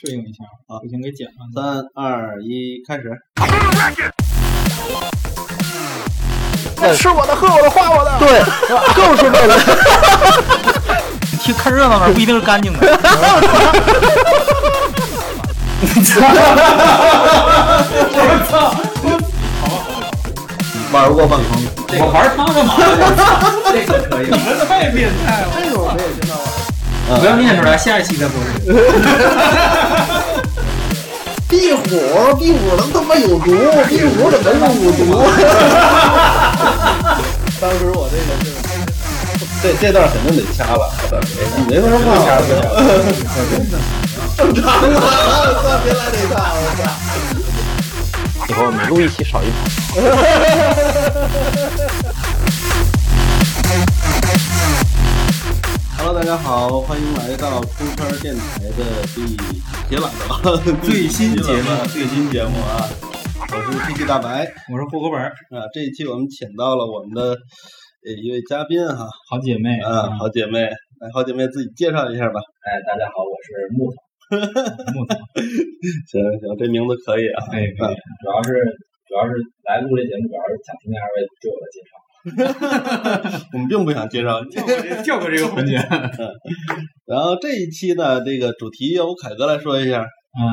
适应一下啊不行给剪了。三二一，开始。吃我的，喝我的，花我的。对，就是为了听看热闹的不一定是干净的。玩过半坑。我玩它干嘛？这个可以，你们太变态了！这个我们也知道啊。不要念出来，下一期再播。壁虎，壁虎能他妈有毒？壁虎怎么能有毒？当时我这个是，这这段肯定得掐了，你没法不放。掐不掐，正常啊！算别来这一套，我操！以后每录一期少一跑。大家好，欢迎来到出圈电台的第几期了？都最新节目最新节目啊！我是 PT 大白我是户口本儿，啊，这一期我们请到了我们的呃一位嘉宾哈好姐妹啊，好姐妹，来，好姐妹自己介绍一下吧。哎，大家好，我是木头，木头，行行，这名字可以啊。哎，可以主要是主要是来录这节目，主要是想听听二位对我的介绍。我们并不想介绍你。跳过这个环节。然后这一期呢，这个主题由凯哥来说一下。嗯，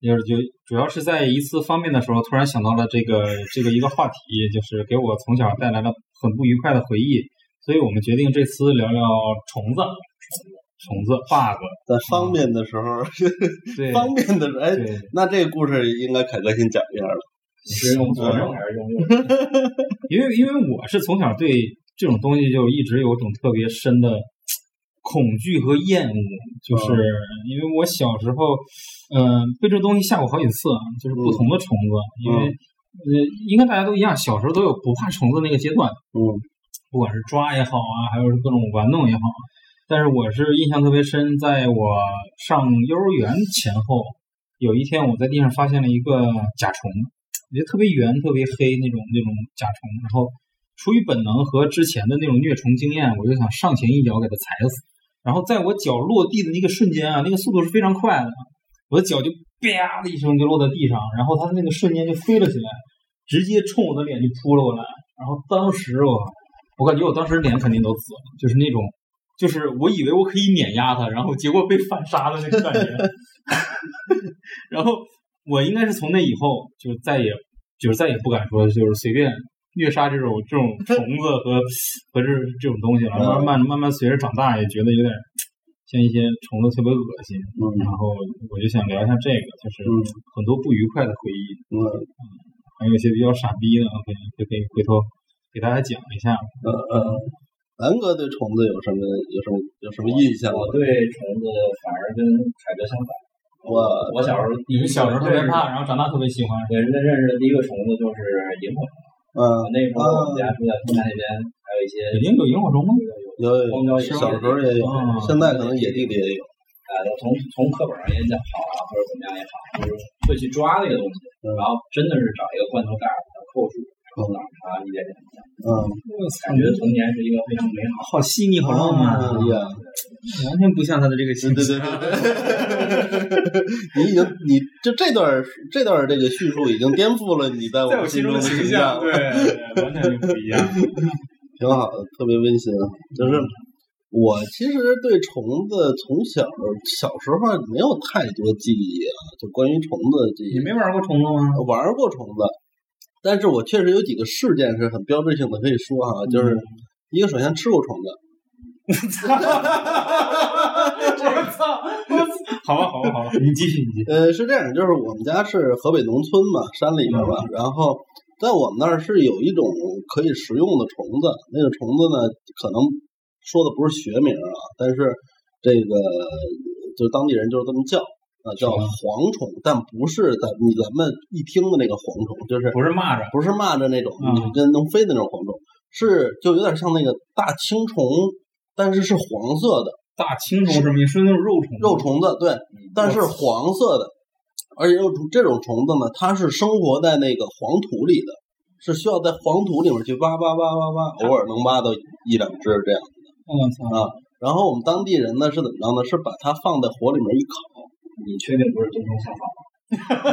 就是就主要是在一次方便的时候，突然想到了这个这个一个话题，就是给我从小带来了很不愉快的回忆，所以我们决定这次聊聊虫子，虫子 bug，在方便的时候，对方便的时候，哎，对，那这个故事应该凯哥先讲一下了。你是用左手还是用右手？因为因为我是从小对这种东西就一直有种特别深的恐惧和厌恶，就是因为我小时候，嗯、被这东西吓过好几次，啊就是不同的虫子，因为呃，应该大家都一样，小时候都有不怕虫子那个阶段，嗯。不管是抓也好啊，还有是各种玩弄也好，但是我是印象特别深，在我上幼儿园前后，有一天我在地上发现了一个甲虫，我觉得特别圆、特别黑那种那种甲虫，然后出于本能和之前的那种虐虫经验，我就想上前一脚给它踩死。然后在我脚落地的那个瞬间啊，那个速度是非常快的，我的脚就啪的一声就落在地上，然后它那个瞬间就飞了起来，直接冲我的脸就扑了过来。然后当时我，我感觉我当时脸肯定都紫了，就是那种，就是我以为我可以碾压它，然后结果被反杀的那个感觉。然后我应该是从那以后就再也就是再也不敢说就是随便虐杀这种这种 虫子和和这这种东西了。慢慢慢慢随着长大，也觉得有点像一些虫子特别恶心。嗯然后我就想聊一下这个，就是嗯很多不愉快的回忆，嗯还有一些比较傻逼的，可以可以可以回头给大家讲一下。呃呃，南哥对虫子有什么有什么有什么印象吗？我对虫子反而跟凯哥相反。我我小时候你们小时候特别怕，然后长大特别喜欢。对，认认识的第一个虫子就是萤火虫。嗯那时候我们家住在东南那边，还有一些北京有萤火虫吗？有有荒郊野小时候也有嗯，现在可能野地里也有。啊，从从课本上也讲好啊，或者怎么样也好，就是会去抓那个东西，嗯然后真的是找一个罐头盖儿把它扣住，然后让它一点点地嗯，感觉童年是一个非常美好。好细腻，好浪漫，哎呀，完全不像他的这个形象对对对，你已经你就这段这段这个叙述已经颠覆了你在我心中的形象，对，完全就不一样。挺好的，特别温馨。就是我其实对虫子从小小时候没有太多记忆啊，就关于虫子的记忆。你没玩过虫子吗？玩过虫子，但是我确实有几个事件是很标志性的，可以说哈，就是一个首先吃过虫子，我操！好吧，好吧，好吧，你继续，你继续。呃，是这样，就是我们家是河北农村嘛，山里边嘛，然后在我们那儿是有一种可以食用的虫子，那个虫子呢，可能说的不是学名啊，但是这个就是当地人就是这么叫啊，叫蝗虫，但不是咱你咱们一听的那个蝗虫，就是不是蚂蚱，不是蚂蚱那种，嗯你跟能飞的那种蝗虫，是就有点像那个大青虫，但是是黄色的大青虫什么？你说那种肉虫？肉虫子，对，但是黄色的，而且肉虫这种虫子呢，它是生活在那个黄土里的，是需要在黄土里面去挖挖挖挖挖，偶尔能挖到一两只这样。我操！啊然后我们当地人呢是怎么着呢？是把它放在火里面一烤，你确定不是冬虫夏草吗？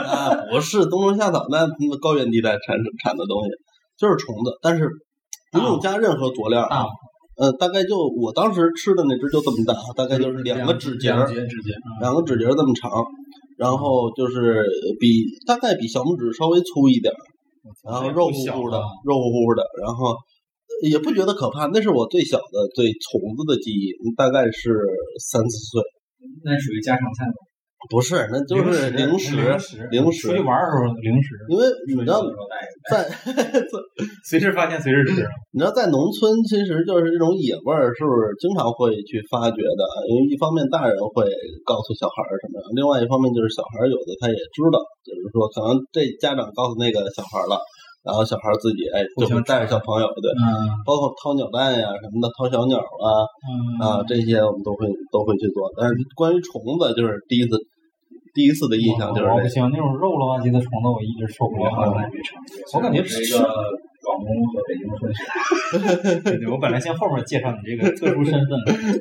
啊，不是冬虫夏草，那那高原地带产产的东西，就是虫子，但是不用加任何佐料。啊呃，大概就我当时吃的那只就这么大，大概就是两个指节儿两个，指节，嗯两个指节儿这么长，然后就是比大概比小拇指稍微粗一点儿，然后肉乎乎的啊，肉乎乎的，然后呃也不觉得可怕。那是我最小的对虫子的记忆，大概是三四岁。那属于家常菜吗？不是，那就是零食，零食，出去玩的时候零食，因为你知道在 随时发现随时吃。你知道，在农村其实就是这种野味儿，是不是经常会去发掘的？因为一方面大人会告诉小孩儿什么样，另外一方面就是小孩儿有的他也知道，就是说可能这家长告诉那个小孩儿了，然后小孩儿自己哎就会带着小朋友对，嗯包括掏鸟蛋呀什么的，掏小鸟啊嗯啊这些我们都会都会去做。但是关于虫子，就是第一次第一次的印象就是这个。我不行，那种肉了吧唧的虫子我一直受不了。我感觉是一个广东和北京的混血。对对，我本来先后面介绍你这个特殊身份，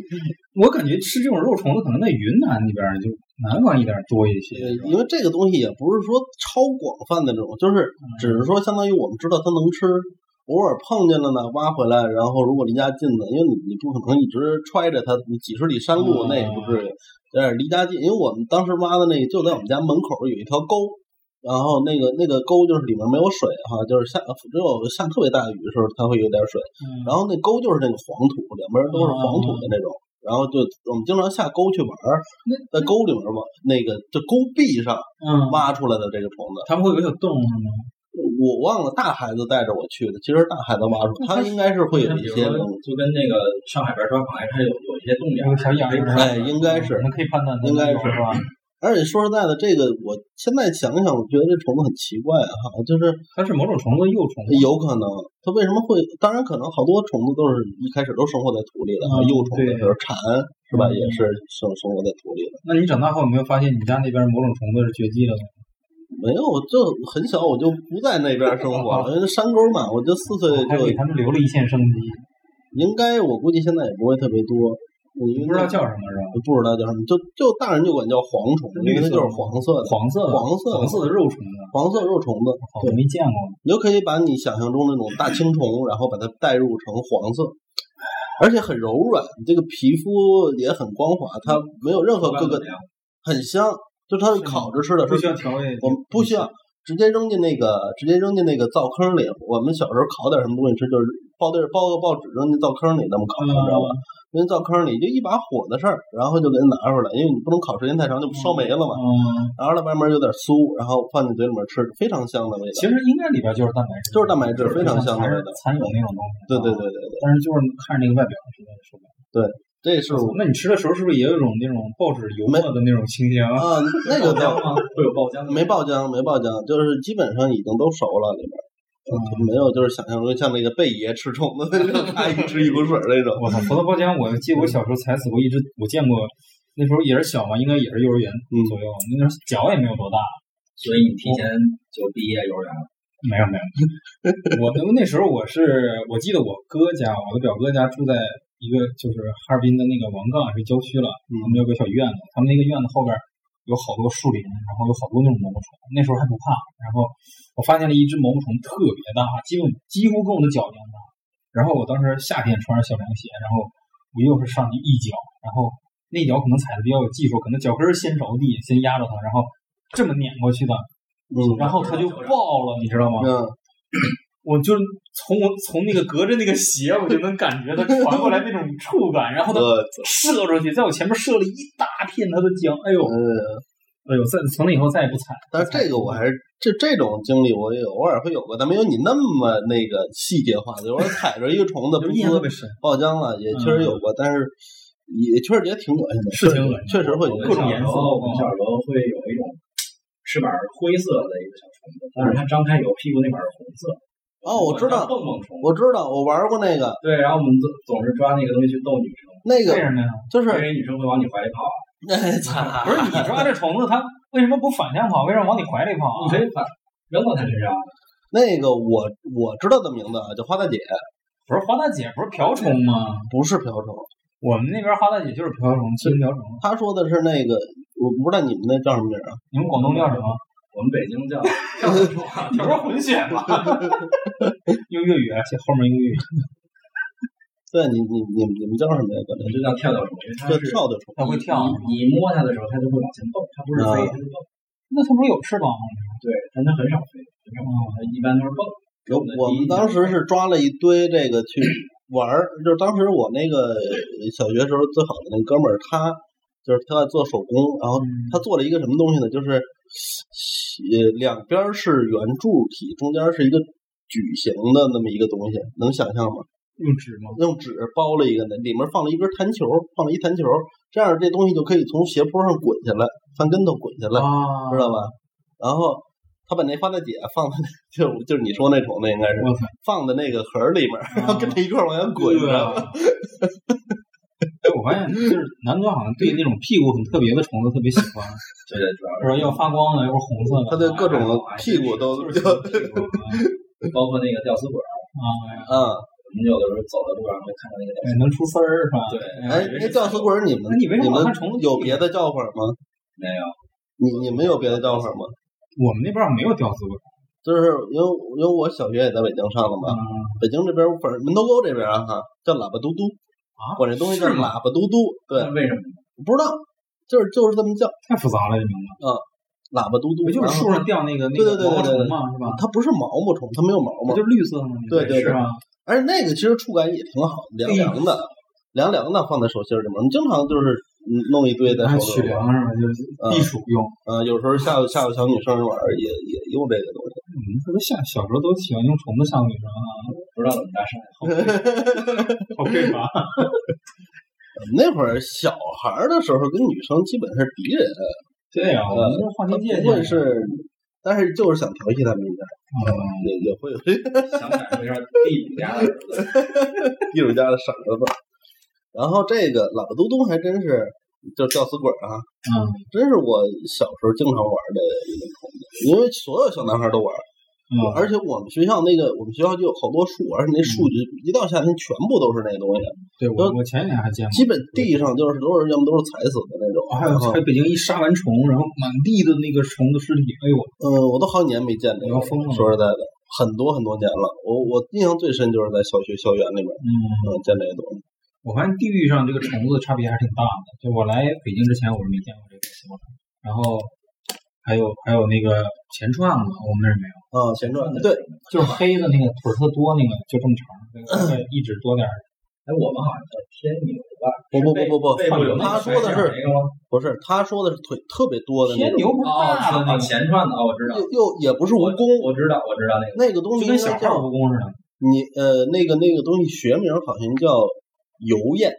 我感觉吃这种肉虫子可能在云南那边就南方一点多一些呃，因为这个东西也不是说超广泛的这种，就是只是说相当于我们知道它能吃，偶尔碰见了呢，挖回来，然后如果离家近的，因为你你不可能一直揣着它，你几十里山路那也不至于，但是离家近，因为我们当时挖的那个就在我们家门口有一条沟，然后那个那个沟就是里面没有水哈，就是下只有下特别大的雨的时候它会有点水，嗯然后那沟就是那个黄土，两边都是黄土的那种。然后就我们经常下沟去玩儿，在沟里面嘛，那个这沟壁上嗯，挖出来的这个虫子，它们会有小洞是吗？我忘了大孩子带着我去的，其实大孩子挖出来，他应该是会有一些东西，就跟那个上海边抓螃蟹，它有有一些动静有个小眼儿，哎，应该是我。们可以判断它应该是是吧？而且说实在的，这个我现在想想，我觉得这虫子很奇怪哈，就是它是某种虫子幼虫，有可能它为什么会？当然，可能好多虫子都是一开始都生活在土里的，嗯幼虫的，对比如蝉是吧，嗯也是生生活在土里的。那你长大后有没有发现你家那边某种虫子是绝迹了呢？没有，就很小我就不在那边生活了，因为山沟嘛，我就四岁就给他们留了一线生机，应该，我估计现在也不会特别多。你你不知道叫什么是吧？不知道叫什么，就就大人就管叫蝗虫，因为它就是黄色的，黄色的黄色的黄色的肉虫子，黄色肉虫子。好像没见过。你就可以把你想象中那种大青虫，然后把它代入成黄色，而且很柔软，这个皮肤也很光滑，它没有任何各个很香，就它是烤着吃的，不需要调味，我们不需要直接扔进那个直接扔进那个灶坑里。我们小时候烤点什么东西吃，就是包地儿包个报纸扔进灶坑里那么烤，你知道吧？扔进灶坑里就一把火的事儿，然后就给它拿出来，因为你不能烤时间太长，就烧没了嘛。嗯，拿出来外面有点酥，然后放进嘴里面吃，非常香的味道。其实应该里边就是蛋白质，就是蛋白质非常香的味道蚕蛹那种东西。对对啊，对对对，但是就是看着那个外表实在是受不了。这是我那你吃的时候是不是也有一种那种报纸油墨的那种清香？啊，那个叫吗？会有爆浆的没爆浆，没爆浆，就是基本上已经都熟了里边。嗯没有，就是想象中像那个贝爷吃虫子那种，他一吃一股水儿那种。我操，葡萄爆浆，我记得我小时候踩死过一只，我见过，那时候也是小嘛，应该也是幼儿园左右，那时候脚也没有多大，所以你提前就毕业幼儿园了。没有没有，我那那时候我是我记得我哥家，我的表哥家住在一个就是哈尔滨的那个王岗是郊区了，我们有个小院子，他们那个院子后边有好多树林，然后有好多那种毛毛虫，那时候还不怕，然后我发现了一只毛毛虫特别大，基本几乎跟我的脚一样大，然后我当时夏天穿着小凉鞋，然后我又是上去一脚，然后那脚可能踩的比较有技术，可能脚跟先着地，先压着它，然后这么碾过去的，嗯然后它就爆了，你知道吗？嗯，我就从我从那个隔着那个鞋，我就能感觉它传过来那种触感，然后它射出去，在我前面射了一大片它的浆，哎呦，呃，哎呦，再从那以后再也不踩。但是这个我还是这这种经历我也偶尔会有过，但没有你那么那个细节化的。有时候踩着一个虫子，不特别深，爆浆了，也确实有过，但是也确实也挺恶心的，是挺恶心确实会有各种颜色我们小时候会有一种翅膀灰色的一个小虫子，但是它张开以后屁股那边是红色。哦，我知道，蹦蹦虫。我知道，我玩过那个，对，然后我们总总是抓那个东西去逗女生，那个为什么呀？就是因为女生会往你怀里跑啊。哎 操，不是你抓这虫子，它为什么不反向跑？为什么往你怀里跑啊？你可以反扔到它身上。那个我我知道的名字啊，叫花大姐，不是花大姐，不是瓢虫吗？不是瓢虫，我们那边花大姐就是瓢虫，七根瓢虫。他说的是那个，我不知道你们那叫什么名啊？你们广东叫什么？我们北京叫 叫什么？这不是混血吗？用粤语啊，写后面用粤语。对你你你你们叫什么呀？管我们就叫跳跳虫，因为它是跳跳虫。它会跳，你你摸它的时候，它就会往前蹦，它不是飞，它是蹦。那它不是有翅膀吗？对，但它很少飞，很少飞，它一般都是蹦。我我们当时是抓了一堆这个去玩儿，就是当时我那个小学时候最好的那哥们儿，他就是他在做手工，然后他做了一个什么东西呢？就是呃两边是圆柱体，中间是一个矩形的那么一个东西，能想象吗？用纸吗？用纸包了一个，那里面放了一根弹球，放了一弹球，这样这东西就可以从斜坡上滚下来，翻跟头滚下来，啊，知道吧？然后他把那花大姐放在 就就是你说那种的应该是！放在那个盒里面，然 后跟着一块儿往下滚，知道吧？哎，我发现就是南哥好像对那种屁股很特别的虫子特别喜欢，对对，主要是吧？要发光的，要是红色的，他对各种屁股都就是就屁股 包括那个吊死鬼儿，啊，嗯，我们有的时候走在路上会看到那个吊哎死鬼能出丝儿是吧？对哎，那吊死鬼儿你们你们虫子有别的叫法吗？没有，你你们有别的叫法吗？我们那边没有吊死鬼，就是因为因为我小学也在北京上的嘛，啊，北京这边反正门头沟这边啊哈叫喇叭嘟嘟啊管这东西叫是吗喇叭嘟嘟，对，为什么？不知道，就是就是这么叫太复杂了这名字，喇叭嘟嘟，不就是然后树上掉那个那对对个毛毛对对对虫嘛，是吧？它不是毛毛虫，它没有毛毛，就是绿色的嘛，那个对对是吧？而且那个其实触感也挺好，凉凉的，凉凉的放在手心里面。我们经常就是嗯弄一堆在还手里边，取凉是吧？就是避暑用。嗯，有时候吓唬吓唬小女生玩儿也也用这个东西。嗯，这不小小时候都喜欢用虫子吓唬女生啊，不知道怎么搭讪，好匮乏。那会儿小孩的时候跟女生基本是敌人，对呀，我们这划他清界限。不会是，但是就是想调戏他们一下，嗯也也会有 想感受一下地主家的 儿子。艺术家的傻儿子。然后这个喇叭嘟嘟还真是就吊死鬼啊，嗯真是我小时候经常玩的一个虫子，因为所有小男孩都玩。嗯，而且我们学校那个，我们学校就有好多树，而且那树就一到夏天全部都是那东西，对我我前年还见过。基本地上就是都是要么都是踩死的那种。还有在北京一杀完虫，然后满地的那个虫子尸体，哎呦，嗯，我都好几年没见这个要疯了说实在的，很多很多年了。我我印象最深就是在小学校园里面，嗯，嗯，见这个东西。我发现地域上这个虫子差别还是挺大的。就我来北京之前，我是没见过这个西瓜虫，然后还有还有那个钱串子，我们那儿没有，啊，前传对，就是黑的那个腿儿特多那个，就这么长，那个 一指多点儿。哎，我们好像叫天牛吧？不不不不不他说的是？不是他说的是腿特别多的天牛不是哦，哦，大的那个，前串的哦，我知道又，又也不是蜈蚣，我知道，我知道那个。那个东西就跟小号蜈蚣似的。你呃那个那个东西学名好像叫油燕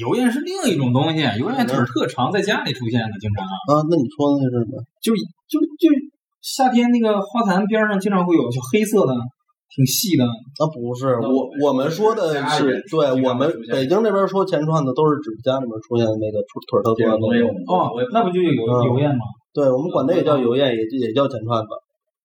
油燕是另一种东西，油燕腿儿特长，在家里出现的，经常啊，那你说的那是什么？就就就夏天那个花坛边上经常会有，就黑色的，挺细的。啊，不是，我我们说的是对我们北京那边说前串子都是指家里面出现的那个出腿儿特多的东西哦，那不就有嗯油燕吗？对我们管那也叫油燕，也也叫前串子。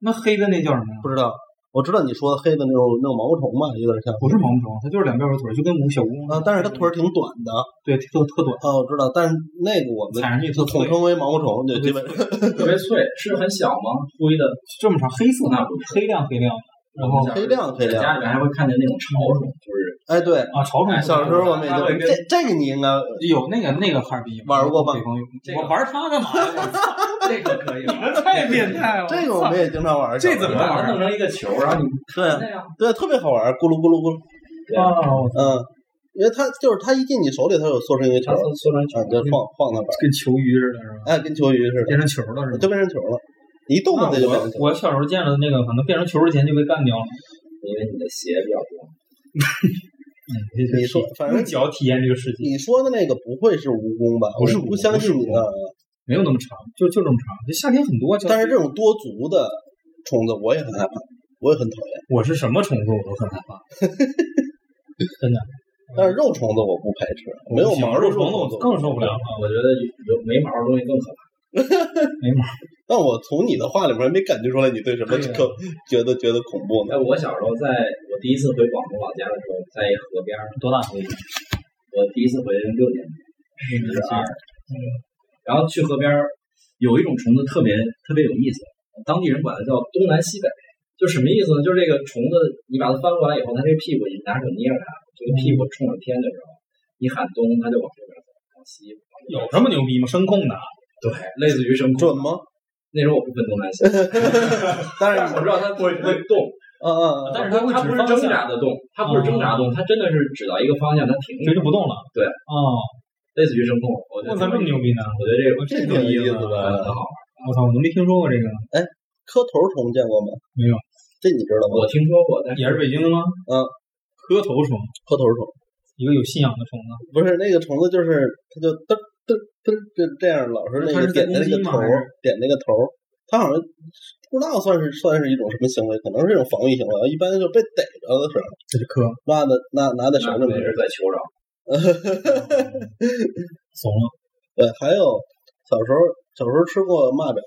那黑的那叫什么呀？不知道，我知道你说的黑的那种那种毛毛虫吧，有点像。不是毛毛虫，它就是两边有腿儿，就跟母小蜈蚣。啊，但是它腿儿挺短的。对特特短，啊，我知道，但是那个我们踩上去特，统称为毛毛虫，对基本。特别脆，是很小吗？灰的，这么长，黑色那不是黑亮黑亮的。然后黑亮黑亮在家里面还会看见那种潮虫，就是哎，对，啊，潮虫小时候我们也就它会跟这这个你应该有那个那个哈尔滨玩过吧我玩它干嘛呀？我 操这个可以你们。太变态了！这个我们也经常玩。这怎么玩弄成一个球，然后你对对，特别好玩，咕噜咕噜咕噜。啊，嗯，因为它就是它一进你手里，它就缩成一个球，缩成球啊，，就晃晃它玩，跟球鱼似的，是吧？哎，跟球鱼似的，变成球了是吧？就变成球了。你一动它那就变成球。我我小时候见了那个，可能变成球之前就被干掉了。因为你的鞋比较多。嗯，你说，反正脚体验这个世界，你说的那个不会是蜈蚣吧？不是不相信你不是蜈啊。没有那么长，就就这么长。这夏天很多，但是这种多足的虫子我也很害怕，我也很讨厌。我是什么虫子我都很害怕，真的。但是肉虫子我不排斥，没有毛肉虫子我更受不了了。我觉得有没毛的东西更可怕。没毛，但我从你的话里面没感觉出来你对什么可觉得觉得恐怖呢哎，？我小时候在我第一次回广东老家的时候，在一河边儿，多大岁数？我我第一次回六年级，十二，然后去河边儿有一种虫子特别特别有意思，当地人管它叫东南西北，就什么意思呢？就是这个虫子你把它翻过来以后，它这个屁股你拿手捏着它，这个屁股冲着天的时候，你喊东，它就往这边走；往西，有这么牛逼吗？声控的？对，类似于声控。准吗？那时候我不分东南西，但 是但是我知道它会会动，嗯嗯嗯，但是它会它不是挣扎的动，它不是挣扎动，它真的是指到一个方向，它停这就不动了。对哦，类似于声控。我觉得这么牛逼呢！我觉得这个这挺有意思很的。很好玩。我操，我都没听说过这个，哎磕头虫见过吗？没有，这你知道吗？我听说过，但是也是北京的吗？嗯，磕头虫，磕头虫一个有信仰的虫子。不是那个虫子，就是它就嘚嘚嘚就这样，老是那个点的那个头点那个头儿。它好像不知道算是算是一种什么行为，可能是一种防御行为。一般就被逮着的时候，这就磕，拿的拿拿在手里面是在求饶。怂了。对，还有小时候小时候吃过蚂蚱，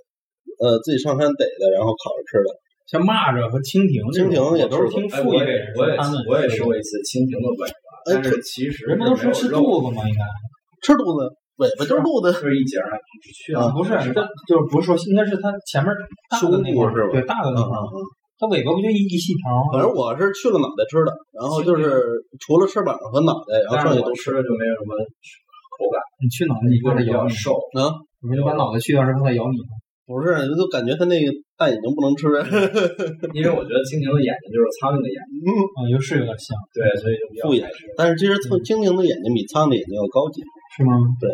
呃，自己上山逮的，然后烤着吃的。像蚂蚱和蜻蜓，蜻蜓也都是吃过哎，我也听父辈人我也我也吃过一次蜻蜓的尾巴，哎但是其实人们都说吃是没有肉肚子吗？应该吃肚子，尾巴就是肚子。是一节儿，啊。不是，这就是不是说，应该是它前面大的那块儿胸部是吧对，大的那块。它尾巴不就一一细条吗？反正我是去了脑袋吃的，然后就是除了翅膀和脑袋，然后剩下都吃了就没有什么口感，你去脑袋，你一个是咬瘦，啊。你把脑袋去掉是怕它咬你吗？不是，就感觉它那个大眼睛不能吃。因为我觉得蜻蜓的眼睛就是苍蝇的眼睛，啊，又是有点像，对，所以就比较复眼。但是其实苍蜻蜓的眼睛比苍蝇的眼睛要高级。是吗？对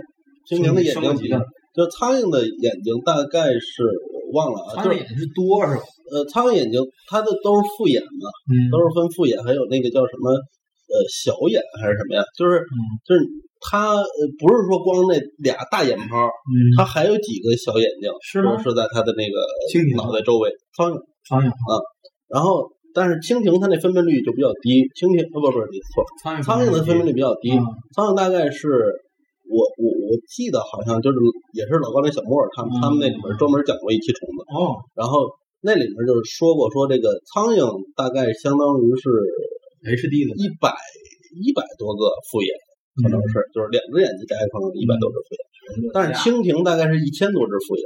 蜻蜓的眼睛比较，就苍蝇的眼睛大概是我忘了啊，就是眼是多是吧？呃，苍蝇眼睛它的都是复眼嘛，嗯，都是分复眼，还有那个叫什么呃小眼还是什么呀？就是嗯就是它呃不是说光那俩大眼泡，嗯，它还有几个小眼睛，是吗是在它的那个蜻蜓脑袋周围。苍蝇，苍蝇啊，然后但是蜻蜓它那分辨率就比较低，蜻蜓呃不不是你错，苍蝇，苍蝇的分辨率比较低，嗯苍蝇大概是我我我记得好像就是也是老高那小莫他们、嗯他们那里面专门讲过一期虫子，哦，然后那里面就是说过说这个苍蝇大概相当于是 HD 的，一百一百多个复眼，可能是、就是两只眼睛加一块一百多只复眼，但是蜻蜓大概是一千多只复眼，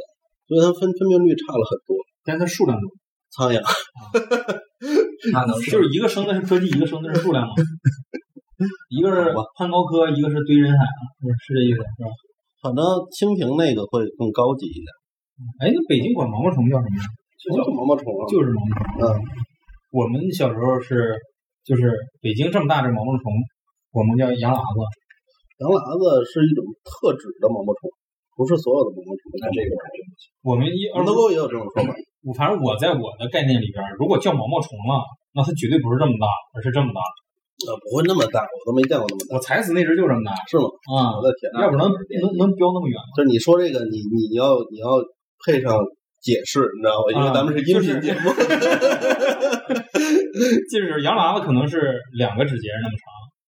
所以它分分辨率差了很多。但是它数量多，苍蝇 它能就是一个生的是科技，一个生的是数量嘛。一个是攀高科，一个是堆人海啊，是是这意思是吧？反正蜻蜓那个会更高级一点，哎，那北京管毛毛虫叫什么呀？就叫毛毛虫啊，就是毛毛虫。嗯，我们小时候是，就是北京这么大这毛毛虫，我们叫洋喇子。羊喇子是一种特指的毛毛虫，不是所有的毛毛虫都那这个我们一门头沟也有这种说法，我反正我在我的概念里边，如果叫毛毛虫了，那它绝对不是这么大，而是这么大。呃，不会那么大，我都没见过那么大，我踩死那只就这么大是吗？啊我！的天，要不能能能飙那么远吗？就是你说这个，你你要你要配上解释，你知道吗？因为啊咱们是音频节目，就是洋喇子可能是两个指节那么长，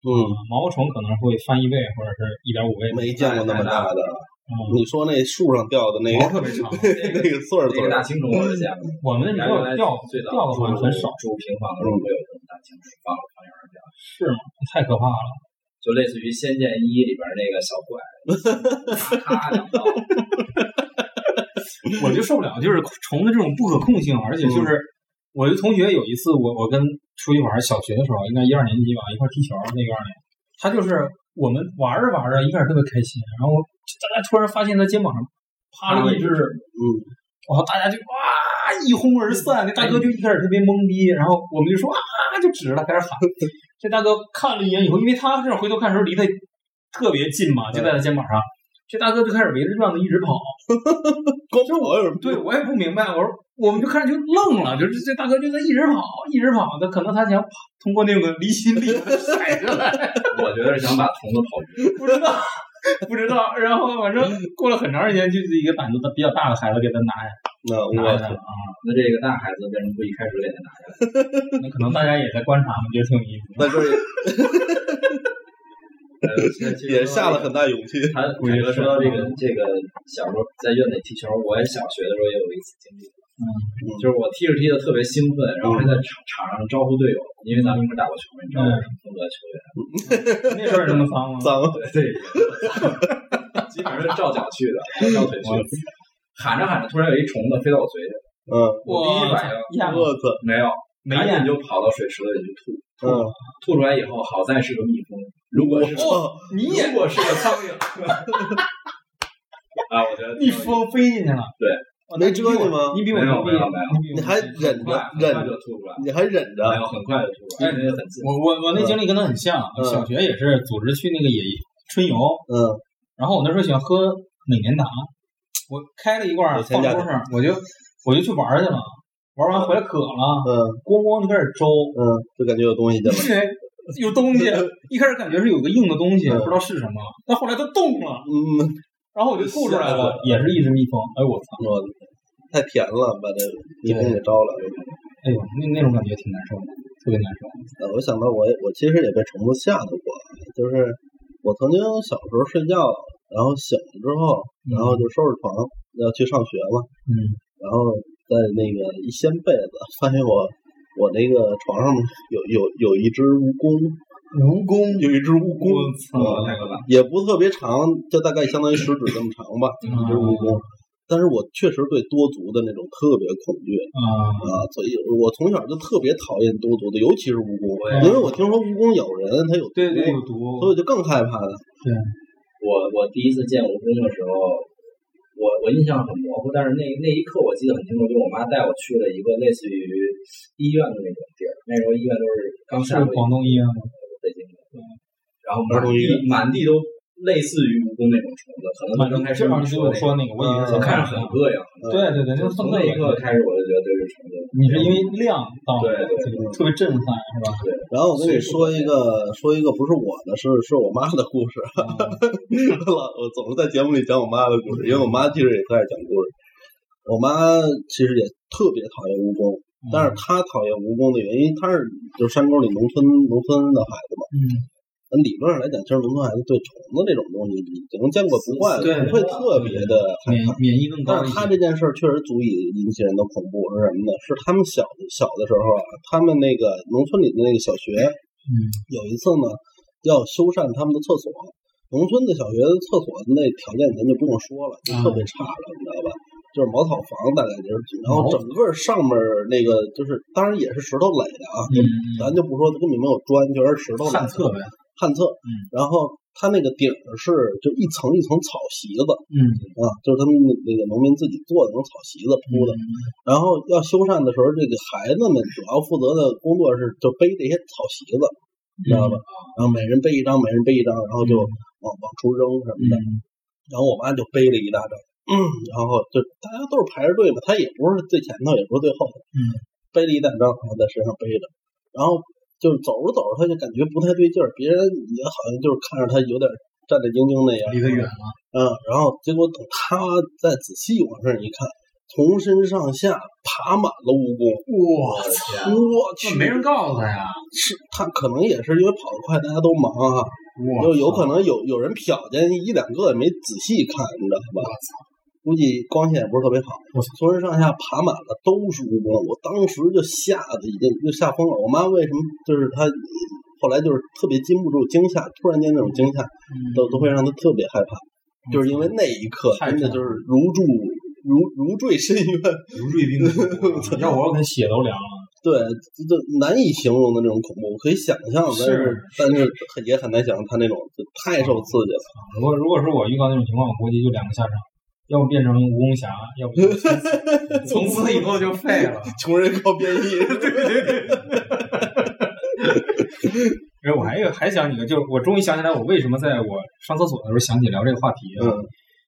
嗯，毛毛虫可能会翻一倍或者是一点五倍。没见过那么大的。嗯，你说那树上掉的那个毛特别长。那个穗儿穗儿，这个大青虫我是见过，我们那里原来掉掉最早掉的好像很少，住平房的时候会有这种大青虫放放园儿掉，是吗？太可怕了。就类似于《仙剑一》里边那个小怪，咔咔两刀，我就受不了，就是虫的这种不可控性，而且就是我一同学有一次我我跟出去玩，小学的时候应该一二年级吧，一块儿踢球那个二年，他就是我们玩着玩着一开始特别开心，然后大家突然发现他肩膀上趴了一只，嗯，然后大家就哇一哄而散，那大哥就一开始特别懵逼，然后我们就说啊就指着他开始喊，这大哥看了一眼以后，因为他这回头看的时候离他特别近嘛，就在他肩膀上，这大哥就开始围着院子一直跑。光跑有什么对我也不明白，我说我们就开始就愣了，就是这大哥就在一直跑，一直跑，他可能他想跑通过那个离心力甩下来，我觉得是想把虫子跑晕。不知道不知道，然后反正过了很长时间，就是一个胆子比较大的孩子给他拿下那拿我下来了啊，那这个大孩子为什么不一开始给他拿下来？那可能大家也在观察嘛，觉得挺有意思的。在这儿呃，其实其实 也下了很大勇气。他凯哥说到这个这个小时候在院里踢球，我也小学的时候也有一次经历。就是我踢着踢的特别兴奋，然后还在场场上招呼队友，因为咱们一块打过球，你知道我什么风格的球员？那时候也这么脏吗？脏，对对，基本上是照脚去的，照腿去的。喊着喊着，突然有一虫子飞到我嘴里，嗯，我第一反应呀，我操，没有，没咽赶紧就跑到水池子里去吐。嗯，吐出来以后，好在是个蜜蜂，如果是哦，你也如果是个苍蝇，啊，我觉得一蜂飞进去了，对。哦，没遮你吗？你比我没有牛逼。没有没有。你还忍着忍着。就吐出来，你还忍着，没有很快就吐出来，很近。我我我那经历跟他很像，嗯。小学也是组织去那个野春游，嗯。然后我那时候喜欢喝美年达，我开了一罐放桌上，我就我就去玩去了，玩完回来渴了，嗯。咣咣就开始周，嗯，就感觉有东西。进来有东西，一开始感觉是有个硬的东西，嗯不知道是什么，但后来它动了，嗯，然后我就吐出来了，也是一只蜜蜂，哎我操，我太甜了，把这蜜蜂给招了。哎呦那那种感觉挺难受的，特别难受。呃，我想到我我其实也被虫子吓到过，就是我曾经小时候睡觉，然后醒了之后，然后就收拾床要去上学嘛，嗯，然后在那个一掀被子，发现我我那个床上有有有一只蜈蚣，蜈蚣，有一只蜈蚣，我操，太可怕！也不特别长，就大概相当于食指这么长吧，一只蜈蚣。但是我确实对多足的那种特别恐惧。啊，啊，所以我从小就特别讨厌多足的，尤其是蜈蚣，因为我听说蜈蚣咬人，它有毒，对对有毒，所以我就更害怕它。我我第一次见蜈蚣的时候，我我印象很模糊，但是那那一刻我记得很清楚，就我妈带我去了一个类似于医院的那种地儿，那时候医院都是刚是下是广东医院吗？北京的，然后满地满地都类似于蜈蚣那种虫子，可能就刚开始说那个，跟我说那个，我以为看着很膈应。对对对，那个从那一刻开始，我就觉得这是虫子，你是因为亮到对对特别震撼是吧？对然后我跟你说一个说一个不是我的，是是我妈的故事。老我总是在节目里讲我妈的故事，因为我妈其实也特爱讲故事。我妈其实也特别讨厌蜈蚣，但是她讨厌蜈蚣的原因，她是就是山沟里农村农村的孩子嘛。嗯，按理论上来讲，其实农村孩子对虫子这种东西已经见过不怪了，对不会特别的害免怕。免疫更高。但是他这件事儿确实足以引起人的恐怖，是什么呢？是他们小小的时候啊，他们那个农村里的那个小学，嗯，有一次呢要修缮他们的厕所。农村的小学的厕所那条件咱就不用说了，就特别差了，你知道吧？就是茅草房大概就是，然后整个上面那个就是，当然也是石头垒的啊，嗯咱就不说根本没有砖，全是石头垒的旱厕呗。旱厕，嗯，然后它那个顶儿是就一层一层草席子，嗯啊，就是他们那那个农民自己做的那种草席子铺的。然后要修缮的时候，这个孩子们主要负责的工作是就背这些草席子，你知道吧？然后每人背一张，每人背一张，然后就往往出扔什么的。嗯然后我妈就背了一大张，嗯，然后就大家都是排着队嘛，她也不是最前头，也不是最后头，嗯，背了一大张，然后在身上背着，然后就是走着走着，他就感觉不太对劲儿，别人也好像就是看着他有点战战兢兢那样，离得远了。嗯，然后结果等他再仔细往这一看，从身上下爬满了蜈蚣。我操！我去，没人告诉他呀！是他可能也是因为跑得快，大家都忙啊，我就有可能有有人瞟见一两个也没仔细看，你知道吧？估计光线也不是特别好我，从身上下爬满了都是蜈蚣，我当时就吓得已经就吓疯了。我妈为什么就是她后来就是特别禁不住惊吓，突然间那种惊吓都都会让她特别害怕，就是因为那一刻真的就是如注如如坠深渊，如坠冰窟，要我可能血都凉了。对，这这难以形容的那种恐怖，我可以想象，但是但是很也很难想象他那种就太受刺激了。如果如果是我遇到那种情况，我估计就两个下场，要不变成蜈蚣侠，要不 从此以后就废了。穷人靠变异，对对对，哎，我还有还想起个，就是我终于想起来，我为什么在我上厕所的时候想起聊这个话题啊？嗯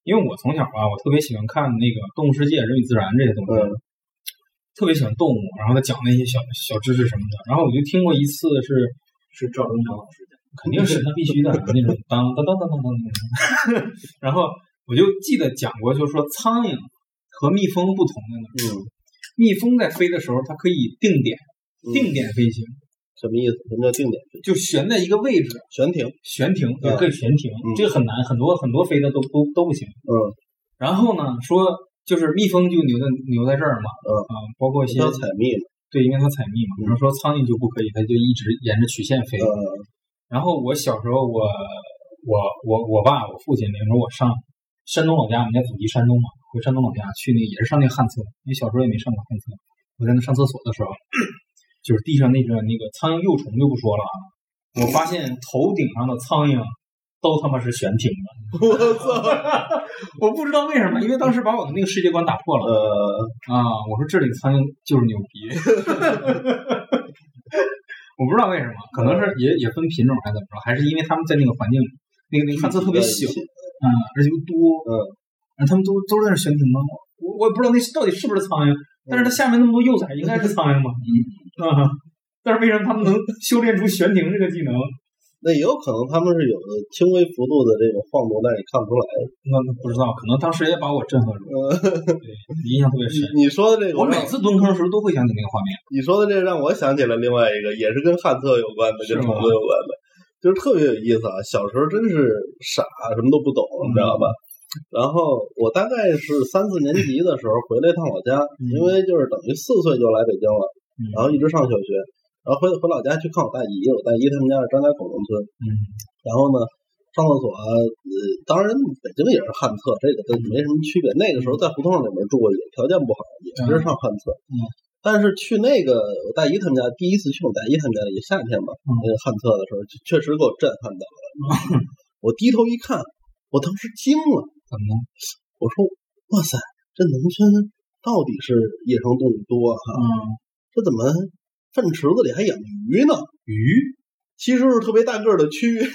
因为我从小啊，我特别喜欢看那个《动物世界》《人与自然》这些东西，嗯特别喜欢动物，然后他讲那些小小知识什么的。然后我就听过一次是，是赵忠祥老师讲的。肯定是他必须的那种当当当当当当当。然后我就记得讲过，就是说苍蝇和蜜蜂不同的呢，嗯，蜜蜂在飞的时候，它可以定点嗯定点飞行，什么意思？什么叫定点就悬在一个位置。悬停？悬停，也嗯可以悬停，嗯这个很难，很多很多飞的都都都不行。嗯然后呢，说就是蜜蜂就留在留在这儿嘛，嗯啊，包括一些要采蜜嘛，对，因为它采蜜嘛。然后说苍蝇就不可以，它就一直沿着曲线飞。嗯，然后我小时候我，我我我爸我父亲领着我上山东老家，我们家祖籍山东嘛，回山东老家去那也是上那个旱厕，因为小时候也没上过旱厕。我在那上厕所的时候，就是地上那个那个苍蝇幼虫就不说了啊，我发现头顶上的苍蝇都他妈是悬停的。我操，我不知道为什么，因为当时把我的那个世界观打破了。呃，啊，我说这里苍蝇就是牛逼，我不知道为什么，可能是也也分品种还是怎么着，还是因为他们在那个环境里，那个那个旱厕特别小，啊，而且又多，嗯，然后他们都都在那悬停吗？我我也不知道那到底是不是苍蝇，但是它下面那么多幼崽，应该是苍蝇吧？啊，但是为什么他们能修炼出悬停这个技能？那也有可能他们是有轻微幅度的这种晃动，但是你看不出来。那那不知道，可能当时也把我震撼住了，对，印象特别深。你你说的这个，我每次蹲坑的时候都会想起那个画面。你说的这个让我想起了另外一个，也是跟旱厕有关的，跟虫子有关的，就是特别有意思啊。小时候真是傻，什么都不懂，你知道吧？然后我大概是三四年级的时候回了一趟老家，因为就是等于四岁就来北京了，嗯然后一直上小学，然后回回老家去看我大姨，我大姨他们家是张家口农村，嗯然后呢，上厕所，呃，当然北京也是旱厕，这个跟没什么区别。那个时候在胡同里面住过，也条件不好，也是上旱厕。嗯但是去那个我大姨他们家，第一次去我大姨他们家也夏天嘛，嗯那个旱厕的时候，确实给我震撼到了。我低头一看，我当时惊了，怎么了？我说：“哇塞，这农村到底是野生动物多哈、嗯，这怎么粪池子里还养鱼呢？鱼。其实是特别大个儿的蛆。”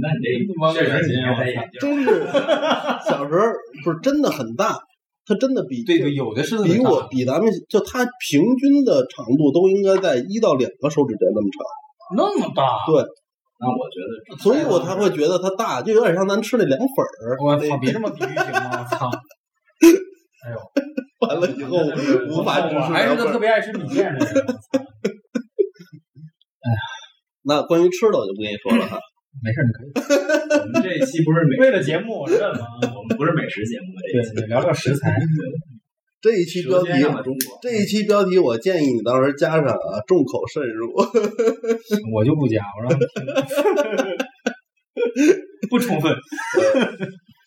那你这确实你是戴眼镜，真是 小时候不是真的很大，它真的比对对，有的是比我比咱们就它平均的长度都应该在一到两个手指尖那么长，那么大，对，那我觉得所以我才会觉得它大，就有点像咱吃那凉粉儿。我操，别这么比喻行吗？我操！哎呦，完了以后无法直我视还是个特。别爱吃米线的人。哎呀 那关于吃的我就不跟你说了哈，没事，你可以。我们这一期不是美，为了节目，我认了啊。我们不是美食节目，这一期对对，聊聊食材。这一期标题这一期标题我建议你到时候加上啊，众口慎入。我就不加，我让你听。不充分。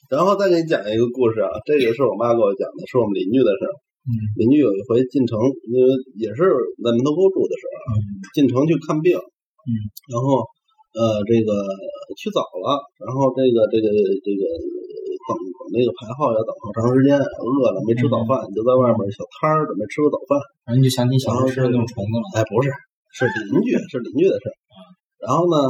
然后再给你讲一个故事啊，这个是我妈给我讲的，是我们邻居的事儿。嗯邻居有一回进城，因为也是在门头沟住的时候啊，进城去看病，嗯，然后呃这个去早了，然后这个这个这个等等那个排号要等好长时间，饿了没吃早饭，就在外面小摊儿准备吃个早饭。然后你就想起小时候吃的那种虫子了。哎，不是，是邻居，是邻居的事儿。然后呢，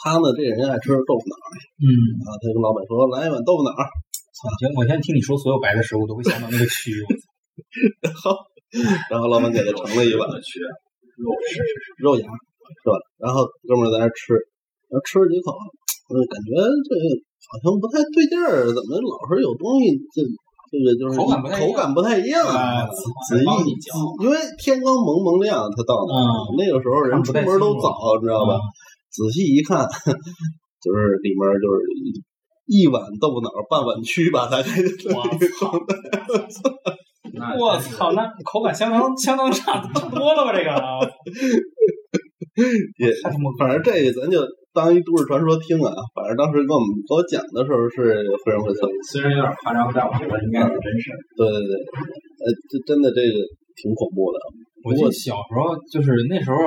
他呢这个人爱吃豆腐脑儿嗯，啊，他就跟老板说来一碗豆腐脑儿，操！行，我现在听你说所有白的食物，都会想到那个蛆。好。然后老板给他盛了一碗我去，肉是是是，肉芽，是吧？然后哥们儿在那吃，然后吃了几口，嗯，感觉这个好像不太对劲儿，怎么老是有东西这这个就是口感不太一样口感不太一样啊仔仔细因为天刚蒙蒙亮，他到那儿、嗯那个时候人出门都早，你知道吧？仔细一看，就是里面就是一一碗豆腐脑，半碗蛆吧，大概就是我操！那我操，那口感相当相当差差多了吧？这个 也反正这个咱就当一都市传说听啊。反正当时跟我们给我讲的时候是绘声绘色，虽然有点夸张，但我觉得应该是真事儿。对对对，呃，这真的这个挺恐怖的。我记得小时候就是那时候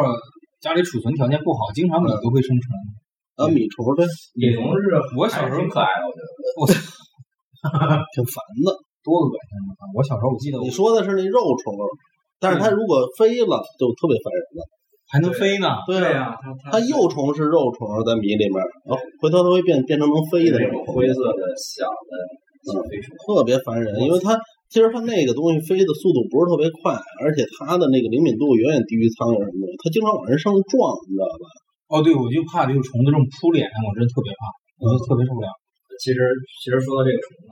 家里储存条件不好，经常米都会生虫。啊，米虫对，米虫是我小时候可爱的，我觉得。我操，挺烦的。多恶心啊！我小时候我记得我你说的是那肉虫，但是它如果飞了就特别烦人了。还能飞呢。对对呀，它它幼虫是肉虫在米里面，然后回头它会变变成能飞的那那种种灰色的小的小飞虫，特别烦人，因为它其实它那个东西飞的速度不是特别快，而且它的那个灵敏度远远低于苍蝇什么的，它经常往人身上撞，你知道吧？哦，对，我就怕这个虫子这种扑脸，我真特别怕，我就特别受不了。其实其实说到这个虫子，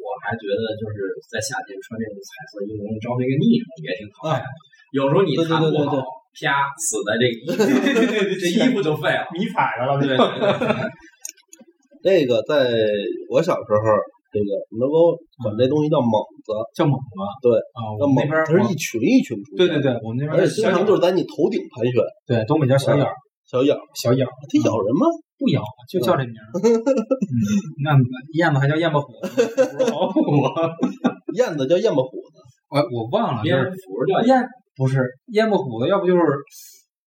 我还觉得就是在夏天穿这种彩色羽绒招那个腻虫也挺讨厌的。有时候你对对弹不对对对好，啪死在这个衣服，这衣服就废了。迷彩的了，对对对对，这个在我小时候，这个我们都沟管这东西叫猛子，叫猛子。对啊，那边，它是一群一群出现。对对对，我们那边而且经常就是在你头顶盘旋，对东北叫小眼儿，小眼儿，小眼儿它咬人吗？不咬，就叫这名儿。嗯，那燕子还叫燕巴虎。燕子叫燕巴虎子，我我忘了，就蝙是蝠叫燕不是燕巴虎子，要不就是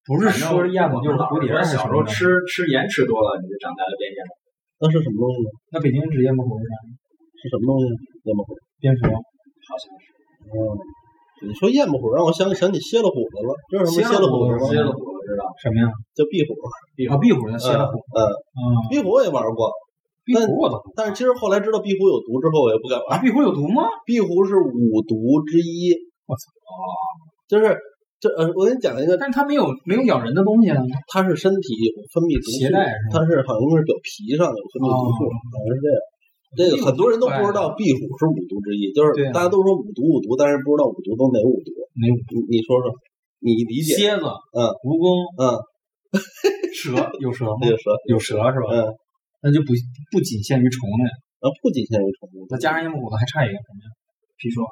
不是说是燕子就是蝴蝶，小时候吃吃盐吃多了，你就长大了变燕。那是什么东西呢？那北京指燕巴虎是啥？是什么东西？燕巴虎。蝙蝠。好像是嗯，你说燕巴虎让我想想起蝎子虎子了，知道什么蝎子虎子吗？蝎子虎子知道，什么呀？叫壁虎。啊，壁虎叫蝎子虎。嗯，嗯，壁虎我也玩过，壁虎我都但是其实后来知道壁虎有毒之后，我也不敢玩。啊，壁虎有毒吗？壁虎是五毒之一。我操！就是这呃，我给你讲一个，但是它没有没有咬人的东西啊。它是身体有分泌毒素携带是吧它是好像是表皮上有分泌毒素，哦好像是这样。这个很多人都不知道壁虎是五毒之一，就是啊大家都说五毒五毒，但是不知道五毒都哪五毒。哪五毒你说说，你理解？蝎子，嗯，蜈蚣，嗯，蛇有蛇吗这？个蛇，有蛇是吧？嗯，那就不不仅限于虫类，然后不仅限于宠物，那加上燕巴虎子还差一个什么呀？砒霜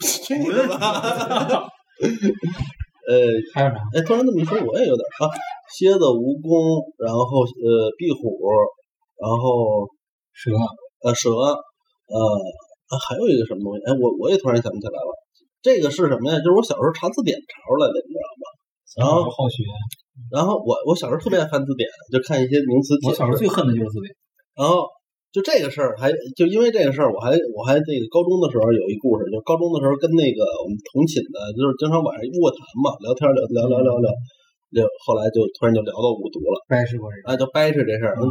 去你的吧！呃，还有啥？哎，突然这么一说，我也有点啊，蝎子、蜈蚣，然后呃，壁虎，然后蛇呃蛇，呃啊还有一个什么东西？哎，我我也突然想不起来了。这个是什么呀？就是我小时候查字典查出来的，你知道吗？然后好学。然后我我小时候特别爱翻字典，就看一些名词解释。我小时候最恨的就是字典。然后就这个事儿，还就因为这个事儿，我还我还那个高中的时候有一故事，就高中的时候跟那个我们同寝的，就是经常晚上卧谈嘛，聊天聊聊聊聊聊，聊后来就突然就聊到五毒了，掰扯过这个。啊，就掰扯这事儿，嗯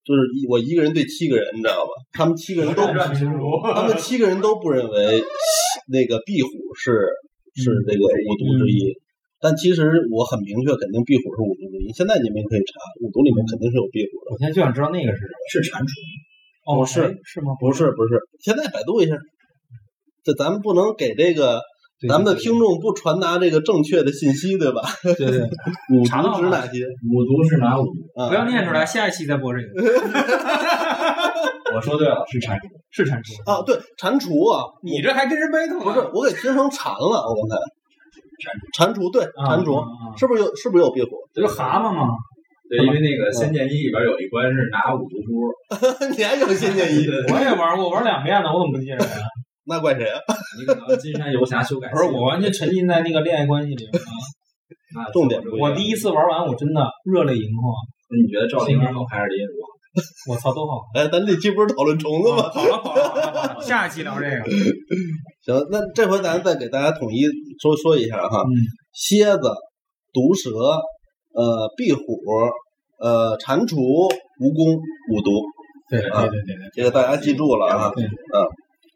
就是一我一个人对七个人，你知道吧？他们七个人都 不他们七个人都不认为那个壁虎是是这个五毒之一。但其实我很明确，肯定壁虎是五毒之一。现在你们也可以查，五毒里面肯定是有壁虎的。我现在就想知道那个是什么。是蟾蜍。哦，不是哎是吗？不是不是，现在百度一下。这咱们不能给这个咱们的听众不传达这个正确的信息，对吧？对对对，五毒指哪些？五毒是哪五毒？啊不要念出来，下一期再播这个。我说对了，是蟾蜍。是蟾蜍啊，对，蟾蜍啊，你这还跟人 battle 不是，我给听成蝉了，我刚才。蟾蜍对，蟾蜍啊是不是有是不是有壁虎？这就蛤蟆嘛。对，因为那个《仙剑一》里边有一关是拿五毒珠，你还有仙剑一？我也玩过，我玩两遍了，我怎么不记着呀？那怪谁啊？你可能金山游侠修改器。不是，我完全沉浸在那个恋爱关系里面。那重点我第一次玩完，我真的热泪盈眶。那你觉得赵灵儿好还是林允如好？我操，都好。哎，咱这期不是讨论虫子吗？好了好了好了好了，下一期聊这个。行，那这回咱再给大家统一说说一下哈，嗯蝎子、毒蛇、呃壁虎、呃蟾蜍、蜈蚣五毒，对对对对对，这个大家记住了啊。对嗯，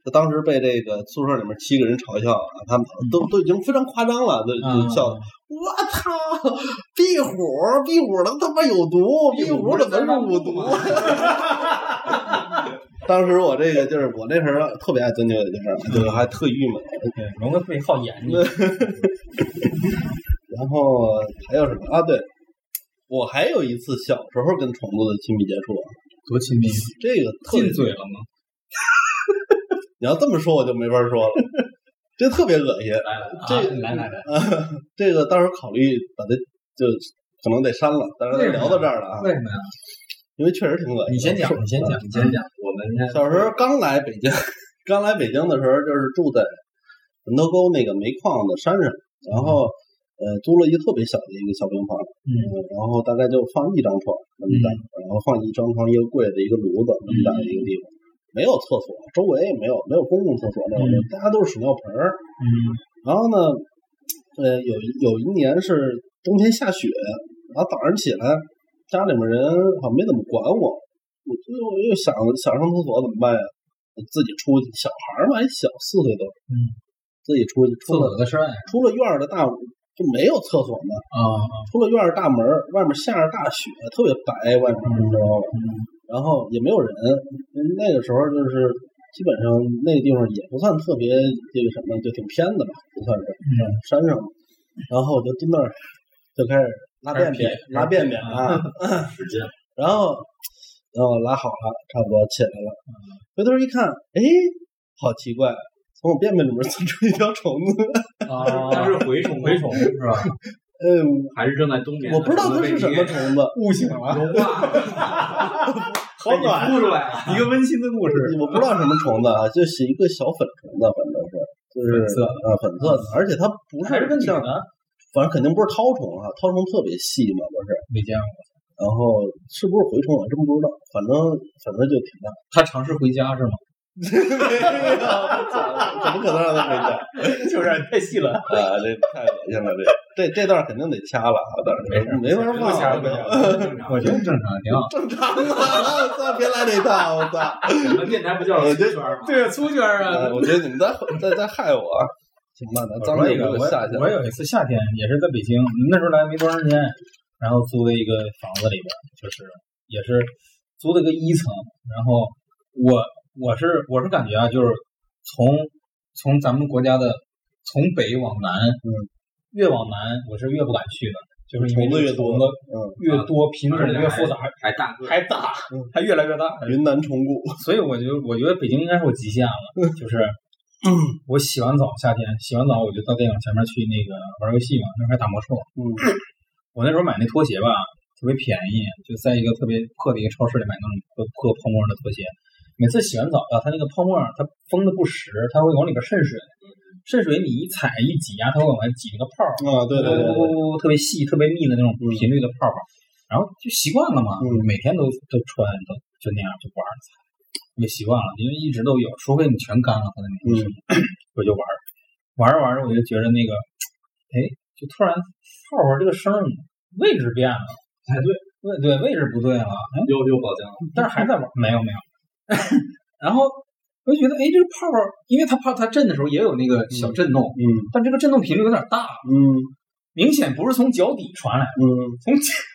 就当时被这个宿舍里面七个人嘲笑啊，他们都都已经非常夸张了，都嗯就笑。我操，壁虎，壁虎能他妈有毒？壁虎怎么是五毒？当时我这个就是我那时候特别爱钻牛角尖儿，就是还特郁闷。对，龙哥特别好研究。然后还有什么啊？对，我还有一次小时候跟虫子的亲密接触，多亲密，这个特嘴了吗？你要这么说，我就没法说了，这特别恶心。这来来来，这个到时候考虑把它就可能得删了，但是聊到这儿了啊，为什么呀？因为确实挺恶心。你先讲，你先讲，你先讲。我们小时候刚来北京，刚来北京的时候，就是住在门头沟那个煤矿的山上，然后呃租了一个特别小的一个小平房，嗯然后大概就放一张床那么大，然后放一张床一个柜子一个炉子那么大的一个地方，没有厕所，周围也没有没有公共厕所那大家都是屎尿盆儿。嗯然后呢，呃，有一有一年是冬天下雪，然后早上起来，家里面人好像没怎么管我，我就我又想想上厕所怎么办呀？自己出去，小孩儿嘛还小，四岁多，嗯，自己出去，厕出了所的事儿出了院的大就没有厕所嘛，啊，出了院儿大门儿，外面下着大雪，特别白，外面你知道吧？嗯然后也没有人，那个时候就是基本上那个地方也不算特别这个什么，就挺偏的吧，不算是嗯山上嘛。然后我就蹲那儿就开始拉便便，拉便便啊。使劲，然后然后拉好了，差不多起来了。回头一看，哎，好奇怪，从我便便里面窜出一条虫子。啊 它是蛔虫，蛔虫是吧？嗯，还是正在冬眠？我不知道它是什么虫子，悟醒了，融化，好暖，孵出来了。一个温馨的故事。我不知道什么虫子啊，就是一个小粉虫子，反正是就是粉色的啊，粉色的，而且它不是还是个女像，的，反正肯定不是绦虫啊，绦虫特别细嘛，不是。没见过。然后是不是蛔虫我真不知道，反正反正就挺大。他尝试回家是吗？没有，怎么可能让他回家？是不是太细了？啊，这太恶心了，这这这段肯定得掐了啊，但是没法放，不掐不掐我觉得正常，挺好。正常啊！我操，别来这一套，我操！我们电台不叫我觉得圈吗？对，粗圈啊我觉得你们在在在害我啊。行吧，咱咱们也我有给我下去我有一次夏天也是在北京，那时候来没多长时间，然后租的一个房子里边，就是也是租了个一层，然后我我是我是感觉啊，就是从从咱们国家的从北往南，嗯，越往南我是越不敢去的，就是因为虫子越多越多，品种越复杂，还大，还大嗯，还越来越大，云南虫谷，所以我就我觉得北京应该是我极限了，就是，我洗完澡夏天洗完澡我就到电脑前面去那个玩游戏嘛，那还打魔兽。嗯，我那时候买那拖鞋吧，特别便宜，就在一个特别破的一个超市里买那种破破泡沫的拖鞋。每次洗完澡啊，它那个泡沫它封的不实，它会往里边渗水，渗水你一踩一挤压，它会往外挤那个泡儿，啊，对对对对，呜特别细、特别密的那种频率的泡泡，然后就习惯了嘛，嗯。每天都都穿，都就那样就玩儿踩，也习惯了，因为一直都有，除非你全干了，可能你什么，我就玩儿，玩着玩着我就觉得那个，哎，就突然泡泡这个声位置变了，哎对，位对位置不对了，哎，又又爆浆了。但是还在玩，没有没有，然后我就觉得，哎，这个泡泡，因为它泡它震的时候也有那个小震动，嗯但这个震动频率有点大，嗯。明显不是从脚底传来的，嗯，从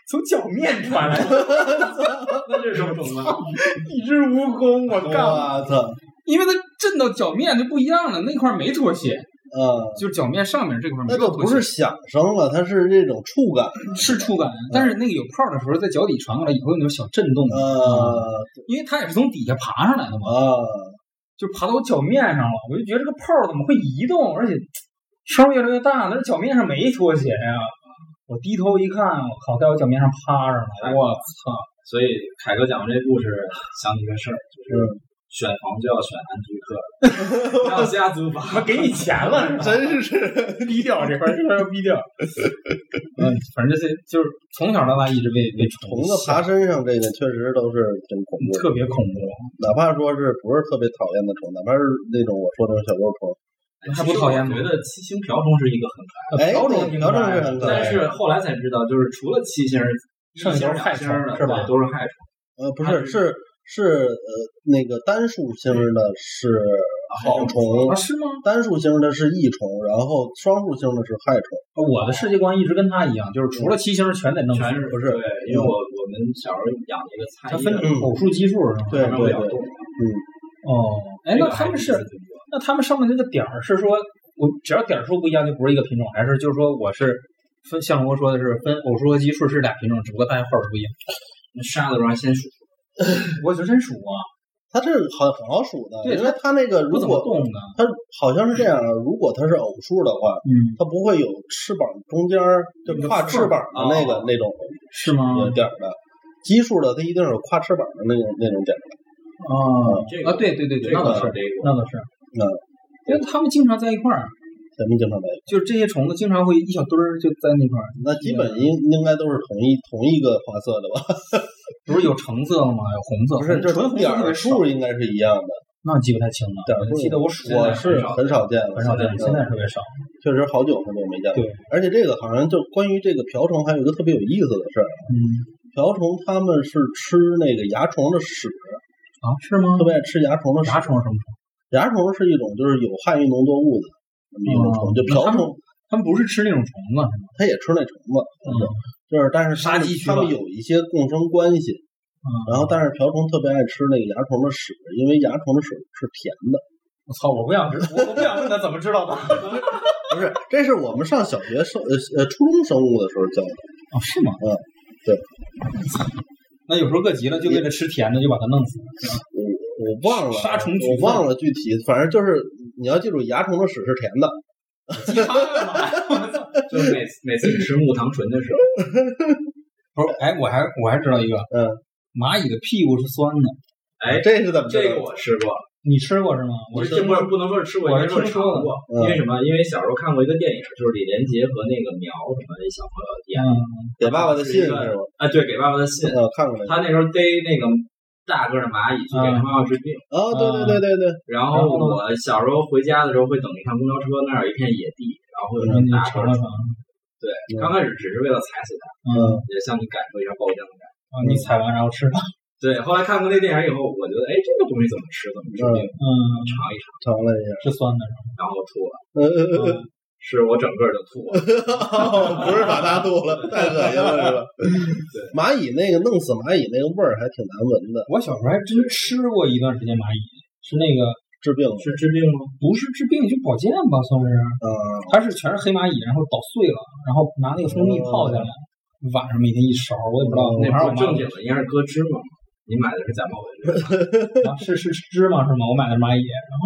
从脚面传来的，那这是什么虫子？一只蜈蚣，我干了，我操，因为它震到脚面就不一样了，那块没脱鞋，啊，就是脚面上面这块没那就有脱鞋，不是响声了，它是这种触感，是触感，但是那个有泡的时候，在脚底传过来以后有那种小震动，呃因为它也是从底下爬上来的嘛，啊，就爬到我脚面上了，我就觉得这个泡怎么会移动，而且声越来越大，那是脚面上没拖鞋呀。我低头一看，我靠，在我脚面上趴着呢，我操！所以凯哥讲完这故事，想起一个事儿，就是嗯选房就要选安居客，不要瞎租房。给你钱了是？真是低调这块儿，这块儿要低调。嗯，反正这些就是从小到大一直被被虫子爬身上，这个确实都是挺恐怖，特别恐怖，哪怕说是不是特别讨厌的虫，哪怕是那种我说那种小幼虫，还不讨厌吗我觉得七星瓢虫是一个很可爱的，哎，瓢虫瓢虫挺可爱的是很可爱，但是后来才知道，就是除了七星儿，剩下都是害虫是吧都是害虫。呃，不是，是是呃，那个单数星的是好虫啊？，是吗？单数星的是益虫，然后双数星的是害虫。我的世界观一直跟他一样，就是除了七星全得弄死，全是不是对，因为我我们小时候养那个菜，它分偶数奇数是吗？对上面会有洞。哦，哎，那他们是那他们上面那个点儿是说，我只要点数不一样就不是一个品种，还是就是说我是分像我说的是分偶数和奇数是俩品种，只不过大家号是不一样。杀的时候还先数，我就真数啊，它这很很好数的，对因为它那个如果动的。它好像是这样啊，如果它是偶数的话，嗯，它不会有翅膀中间儿就跨翅膀的那个哦那种是吗？有点儿的。奇数的它一定是有跨翅膀的那种那种点儿的。哦，这个啊，对对对对，那倒是，这个那倒是，嗯，因为他们经常在一块儿，咱们经常在就是这些虫子经常会一小堆儿就在那块儿。那基本应应该都是同一同一个花色的吧？不是有橙色的吗？有红色，不是，就是纯红色点儿数应该是一样的。那记不太清了。点记得我数我过是很少见，很少见，嗯现在特别少。确实好久很久没见了。对，而且这个好像就关于这个瓢虫，还有一个特别有意思的事儿。嗯瓢虫它们是吃那个蚜虫的屎，啊，是吗特？别爱吃蚜虫的屎。蚜虫是什么虫？蚜虫是一种就是有害于农作物的那么一种虫，哦就瓢虫他们不是吃那种虫子是吗？它也吃那虫子，嗯就是但是它们杀鸡取卵它们有一些共生关系。嗯，然后但是瓢虫特别爱吃那个蚜虫的屎，因为蚜虫的屎是甜的。我操，我不想知，我我不想问他怎么知道的。不是，这是我们上小学生呃呃初中生物的时候教的。哦，是吗？嗯，对。那有时候饿急了，就为了吃甜的，就把它弄死。我我忘了，杀虫举我忘了具体，反正就是你要记住，蚜虫的屎是甜的。鸡汤干嘛？就每次每次你吃木糖醇的时候，不是，哎，我还我还知道一个，嗯，蚂蚁的屁股是酸的，哎，这是怎么这个我吃过，你吃过是吗？我是这不不能说是吃过，我听说过。嗯因为什么？因为小时候看过一个电影，就是李连杰和那个苗什么那小朋友演的嗯，给爸爸的信是是吗？啊，对，给爸爸的信。呃，看过。他那时候逮那个大个儿的蚂蚁去给他妈妈治病。哦，对对对对对，然后我小时候回家的时候会等一趟公交车，那儿有一片野地，然后会有那你。尝了尝对，刚开始只是为了踩死它，嗯，也向你感受一下爆浆的感觉。啊，你踩完然后吃吧。对，后来看过那电影以后，我觉得，哎，这个东西怎么吃，怎么治病？嗯，尝一尝，尝了一下。是酸的，然后吐了，呃呃呃嗯，是我整个就吐了。不是把它吐了，太恶心了是吧？对，蚂蚁那个弄死蚂蚁那个味儿还挺难闻的，我小时候还真吃过一段时间蚂蚁，是那个治病是治病吗？不是治病就保健吧，算是，嗯。它是全是黑蚂蚁，然后捣碎了，然后拿那个蜂蜜泡下来，晚上每天一勺，我也不知道，哦那玩意儿正经的，应该是搁芝麻。你买的是假冒伪劣。啊是是是芝麻是吗？我买的是蚂蚁，然后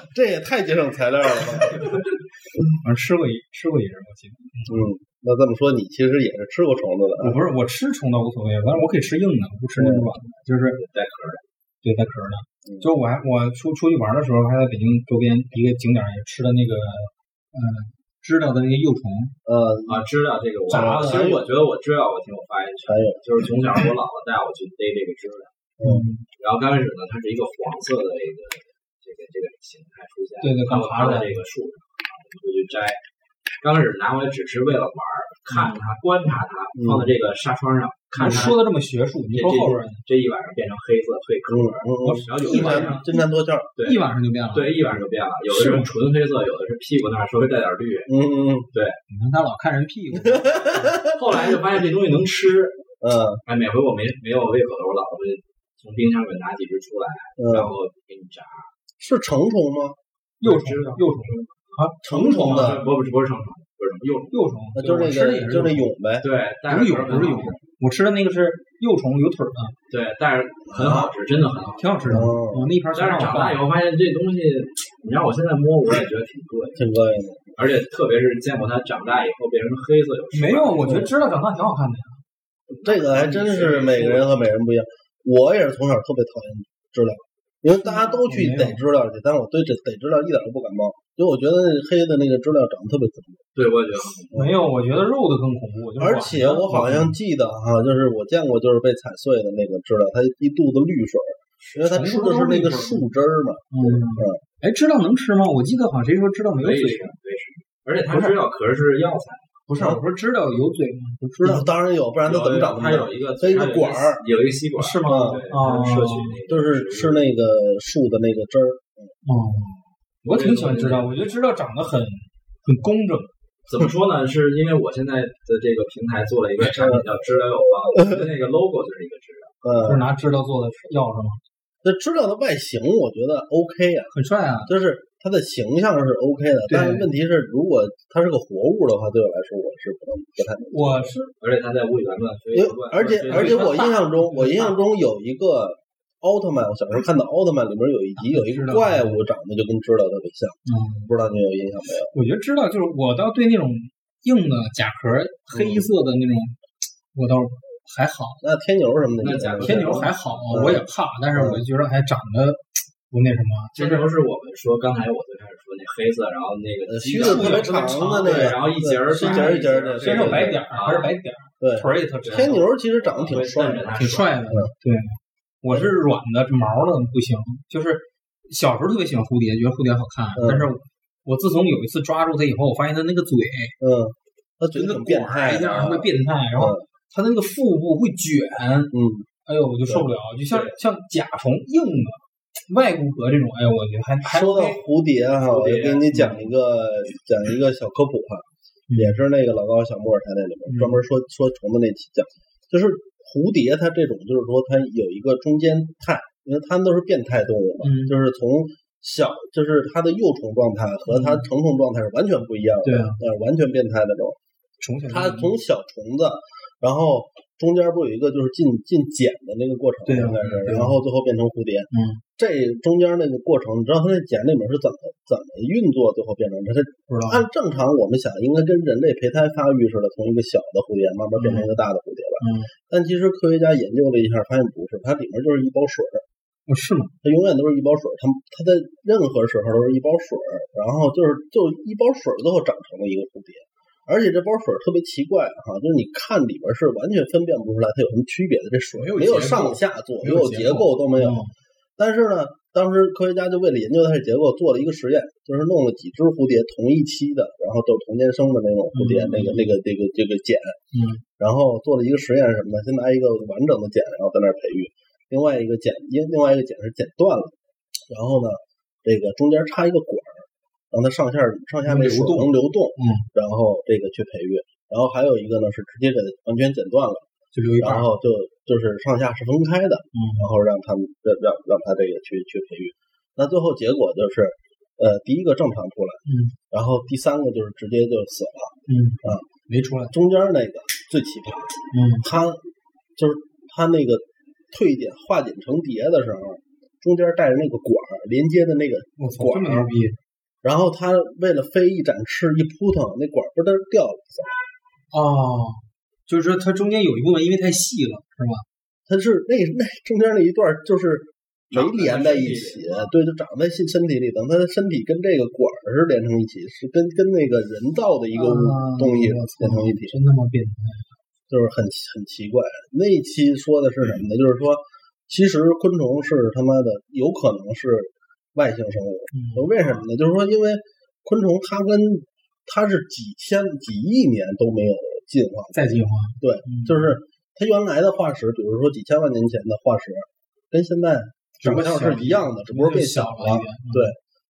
这也太节省材料了吧？反正吃过一吃过一阵，我记得。嗯，那这么说你其实也是吃过虫子的啊？我不是我吃虫倒无所谓，反正我可以吃硬的，不吃那种软的，就是带壳的。对带壳的嗯。就我还我出出去玩的时候，还在北京周边一个景点也吃的那个，呃，知了的那个幼虫，呃，啊，知了这个我，炸的其实我觉得我知道我挺有发言权的，就是从小我姥姥带我去逮这个知了，嗯，然后刚开始呢，它是一个黄色的这个这个这个形态出现，对对它刚爬在这个树上，我们就去摘。刚开始拿回来只是为了玩儿，看着它，观察它，放在这个纱窗上，看它说的这么学术，你这说后边这一晚上变成黑色蜕壳，然后有一晚上金蝉脱壳，对。一晚上就变了。，对一晚上就变了，有的是纯黑色，有的是屁股那儿稍微带点绿。嗯嗯嗯。你看他老看人屁股，后来就发现这东西能吃，嗯。哎，每回我没没有胃口的，我姥姥会从冰箱里拿几只出来，然嗯，后给你炸。是成虫吗？幼虫幼虫成虫的，不不是不是成虫，不是什么幼，幼虫，那就是那个就是蛹呗。对，带虫，不是蛹不是蛹，我吃的那个是幼虫有腿儿的，对，但是很好吃，真的很好吃。挺好吃的。哦嗯，那一盘全但是长大以后发现这东西，你让我现在摸，我也觉得挺膈应，挺膈应的。而且特别是见过它长大以后变成黑色有没有，我觉得知道长大挺好看的呀。这个还真是每个人和每个人不一样。我也是从小特别讨厌知了，因为大家都去逮知了去，但是我对这逮知了一点都不感冒，因为我觉得那黑的那个知了长得特别恐怖。对，我也觉得。没有，我觉得肉的更恐怖。而且我好像记得哈，就是我见过就是被踩碎的那个知了，它一肚子绿水儿，因为它吃的是那个树枝儿嘛。嗯，哎，知了能吃吗？我记得好像谁说知了没有可以吃，嘴的，可以吃。而且它知了壳是药材，不是，我不是知道有嘴吗？我知道当然有，不然它怎么长那么大？它有一个它有一个管儿，有一个吸管，是吗？对，哦它摄取就是吃那个树的那个汁儿。哦，我挺喜欢知道，我觉得知道长得很很工整。怎么说呢？是因为我现在的这个平台做了一个产品叫知了有方，我们的那个 logo 就是一个知了。嗯，就是拿知了做的药是吗？那知了的外形我觉得 OK 啊，很帅啊。就是它的形象是 OK 的，但是问题是，如果它是个活物的话，对我来说我是不能不太能。我是而且它在无与伦乱飞因为乱，而且而且我印象中，我印象中有一个奥特曼，我小时候看到奥特曼里面有一集有一个怪物长得就跟知道特别像，嗯，不知道你有印象没有？我觉得知道就是我倒对那种硬的甲壳黑色的那种，我倒还好。那天牛什么的，那甲天牛还好，嗯我也怕，但是我觉得还长得不那什么，这就是我们说刚才我最开始说那黑色，然后那个须子特别长的那对，个，然后一节儿一节儿一节儿的，身上有白点儿，啊还是白点儿，对，腿儿也特直。天牛其实长得挺帅的，挺帅的，对。我是软的，这毛的不行。就是小时候特别喜欢蝴蝶，觉得蝴蝶好看，嗯但是我自从有一次抓住它以后，我发现它那个嘴嗯，它嘴跟个挺变态一样特别变态，然后它那个腹部会卷，嗯，哎呦，我就受不了，就像像甲虫硬的外骨骼这种，哎呦，我觉得还还说到蝴蝶哈，我就给你讲一个讲一个小科普哈，嗯。也是那个老高小莫尔台那里面专门说说虫子那期讲，就是蝴蝶它这种就是说它有一个中间态，因为它们都是变态动物嘛，嗯。就是从小就是它的幼虫状态和它成虫状态是完全不一样的，对啊。呃，完全变态那种。虫它从小虫子，然后中间不有一个就是进进茧的那个过程，对啊应该是，对然后最后变成蝴蝶。嗯，这中间那个过程，你知道它那茧里面是怎么怎么运作，最后变成它？它不知道按正常我们想，应该跟人类胚胎发育似的，从一个小的蝴蝶慢慢变成一个大的蝴蝶吧。嗯，但其实科学家研究了一下，发现不是，它里面就是一包水儿，哦是吗？它永远都是一包水儿，它它在任何时候都是一包水儿，然后就是就一包水儿最后长成了一个蝴蝶。而且这包水特别奇怪哈，就是你看里边是完全分辨不出来它有什么区别的，这水没有上下左没有右结结构构都没有。嗯但是呢，当时科学家就为了研究它的结构，做了一个实验，就是弄了几只蝴蝶同一期的，然后都是同年生的那种蝴蝶，嗯那个那个那个这个茧，嗯，然后做了一个实验什么呢？先拿一个完整的茧，然后在那儿培育，另外一个茧，另另外一个茧是剪断了，然后呢，这个中间插一个管儿，让它上下上下那水能流动能流动，嗯，然后这个去培育，然后还有一个呢是直接给它完全剪断了。就留一半。然后就就是上下是分开的，嗯然后让他们让让让他这个去去培育。那最后结果就是，呃，第一个正常出来，嗯，然后第三个就是直接就死了，嗯啊，没出来。中间那个最奇葩，嗯它就是它那个退点化茧成蝶的时候，中间带着那个管儿连接的那个管儿这么牛逼！然后它为了飞一展翅一扑腾，那管儿不是掉了，哦，就是说它中间有一部分因为太细了，是吧？它是那那中间那一段就是没连在一起，对，就长在身身体里，等它的身体跟这个管儿是连成一起，是跟跟那个人造的一个物啊东西连成一体，真他妈变态！就是很很奇怪。那一期说的是什么呢？就是说，其实昆虫是他妈的有可能是外星生物，嗯。为什么呢？就是说，因为昆虫它跟它是几千几亿年都没有进化，再进化，对，嗯。就是它原来的化石，比如说几千万年前的化石，跟现在长相是一样的，只不过变小了。嗯。对。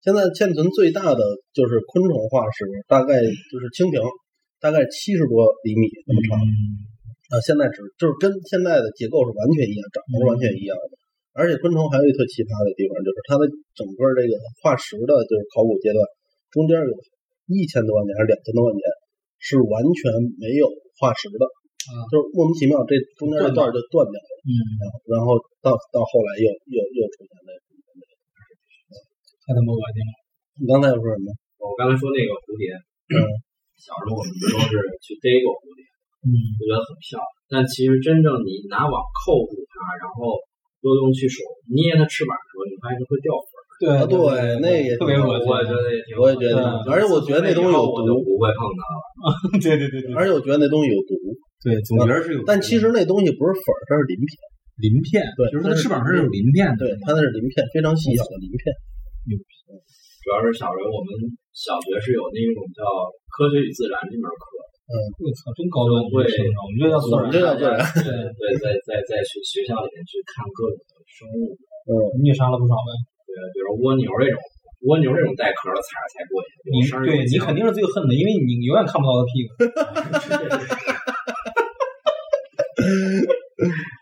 现在现存最大的就是昆虫化石，大概就是蜻蜓，大概七十多厘米那么长。嗯。啊，现在只就是跟现在的结构是完全一样，长得是完全一样的。而且昆虫还有一特奇葩的地方，就是它的整个这个化石的，就是考古阶段中间有一千多万年还是两千多万年是完全没有化石的，啊就是莫名其妙这中间这段就断掉了，嗯，然后然后到到后来又又又出现了。太他妈恶心了。你刚才又说什么？我刚才说那个蝴蝶，嗯小时候我们都是去逮过蝴蝶，嗯就觉得很漂亮。但其实真正你拿网扣住它，然后多用去手捏它翅膀的时候，你发现它会掉粉儿。对啊，对，那也特别恶心我觉得也挺，我也觉得嗯而且我觉得那东西有毒不会碰它了。对对对对而且我觉得那东西有毒，对，总觉得是有。但其实那东西不是粉儿，它是鳞片。鳞片，对就是它翅膀上是有鳞片的。对，它那是鳞片，非常细小的鳞片。主要是小时候我们小学是有那种叫《科学与自然》这门课，我操，真高端会我们这叫自然我们。这叫自然对对，在在在学学校里面去看各种的生物，嗯，你也杀了不少呗？对，比如蜗牛这种，蜗牛这种带壳的踩着才过瘾。你对你肯定是最恨的，因为你永远看不到它屁股，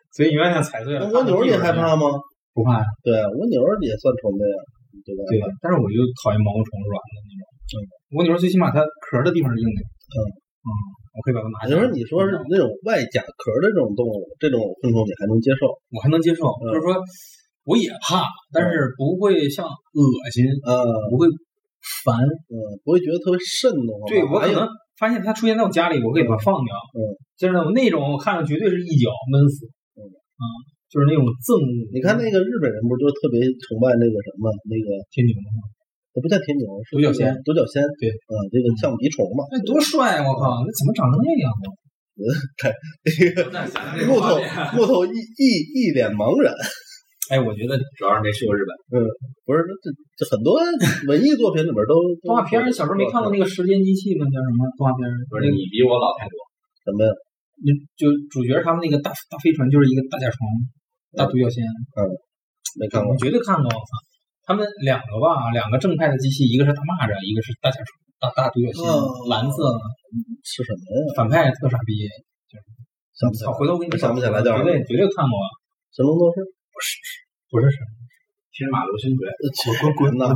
所以永远想踩碎了。那蜗牛你害怕吗？不怕呀？对啊，蜗牛也算虫子呀，对吧？对，但是我就讨厌毛毛虫软的那种。嗯，蜗牛最起码它壳的地方是硬的。嗯嗯，我可以把它拿下来。你说你说是那种外甲壳的这种动物，这种昆虫你还能接受？我还能接受，嗯就是说我也怕，但是不会像恶心，呃，不会烦。嗯，不会觉得特别瘆得慌。对我可能发现它出现在我家里，我可以把它放掉。嗯，就是那种那种我看着绝对是一脚闷死。嗯啊，就是那种憎恶。你看那个日本人不是就特别崇拜那个什么那个，天牛吗？不叫天牛，是独角仙，独角仙，对，嗯，这个橡皮虫嘛，那多帅！啊我靠，那怎么长成那样啊？木头木头一一一脸茫然。哎，我觉得主要是没去过日本，嗯不是，这这很多文艺作品里边都 动画片，小时候没看过那个时间机器吗？叫什么动画片儿？不是你比我老太多。什么呀？那就主角他们那个大大飞船就是一个大甲虫，大独角仙，嗯没看过我。绝对看过。我操，他们两个吧，两个正派的机器，一个是大蚂蚱，一个是大甲虫，大大独角蓝色的，是什么呀？反派特傻逼。操，想不起来，回头我给你想不起来叫绝对绝对看过。神龙斗士。不是神，天马流星锤，滚滚呐！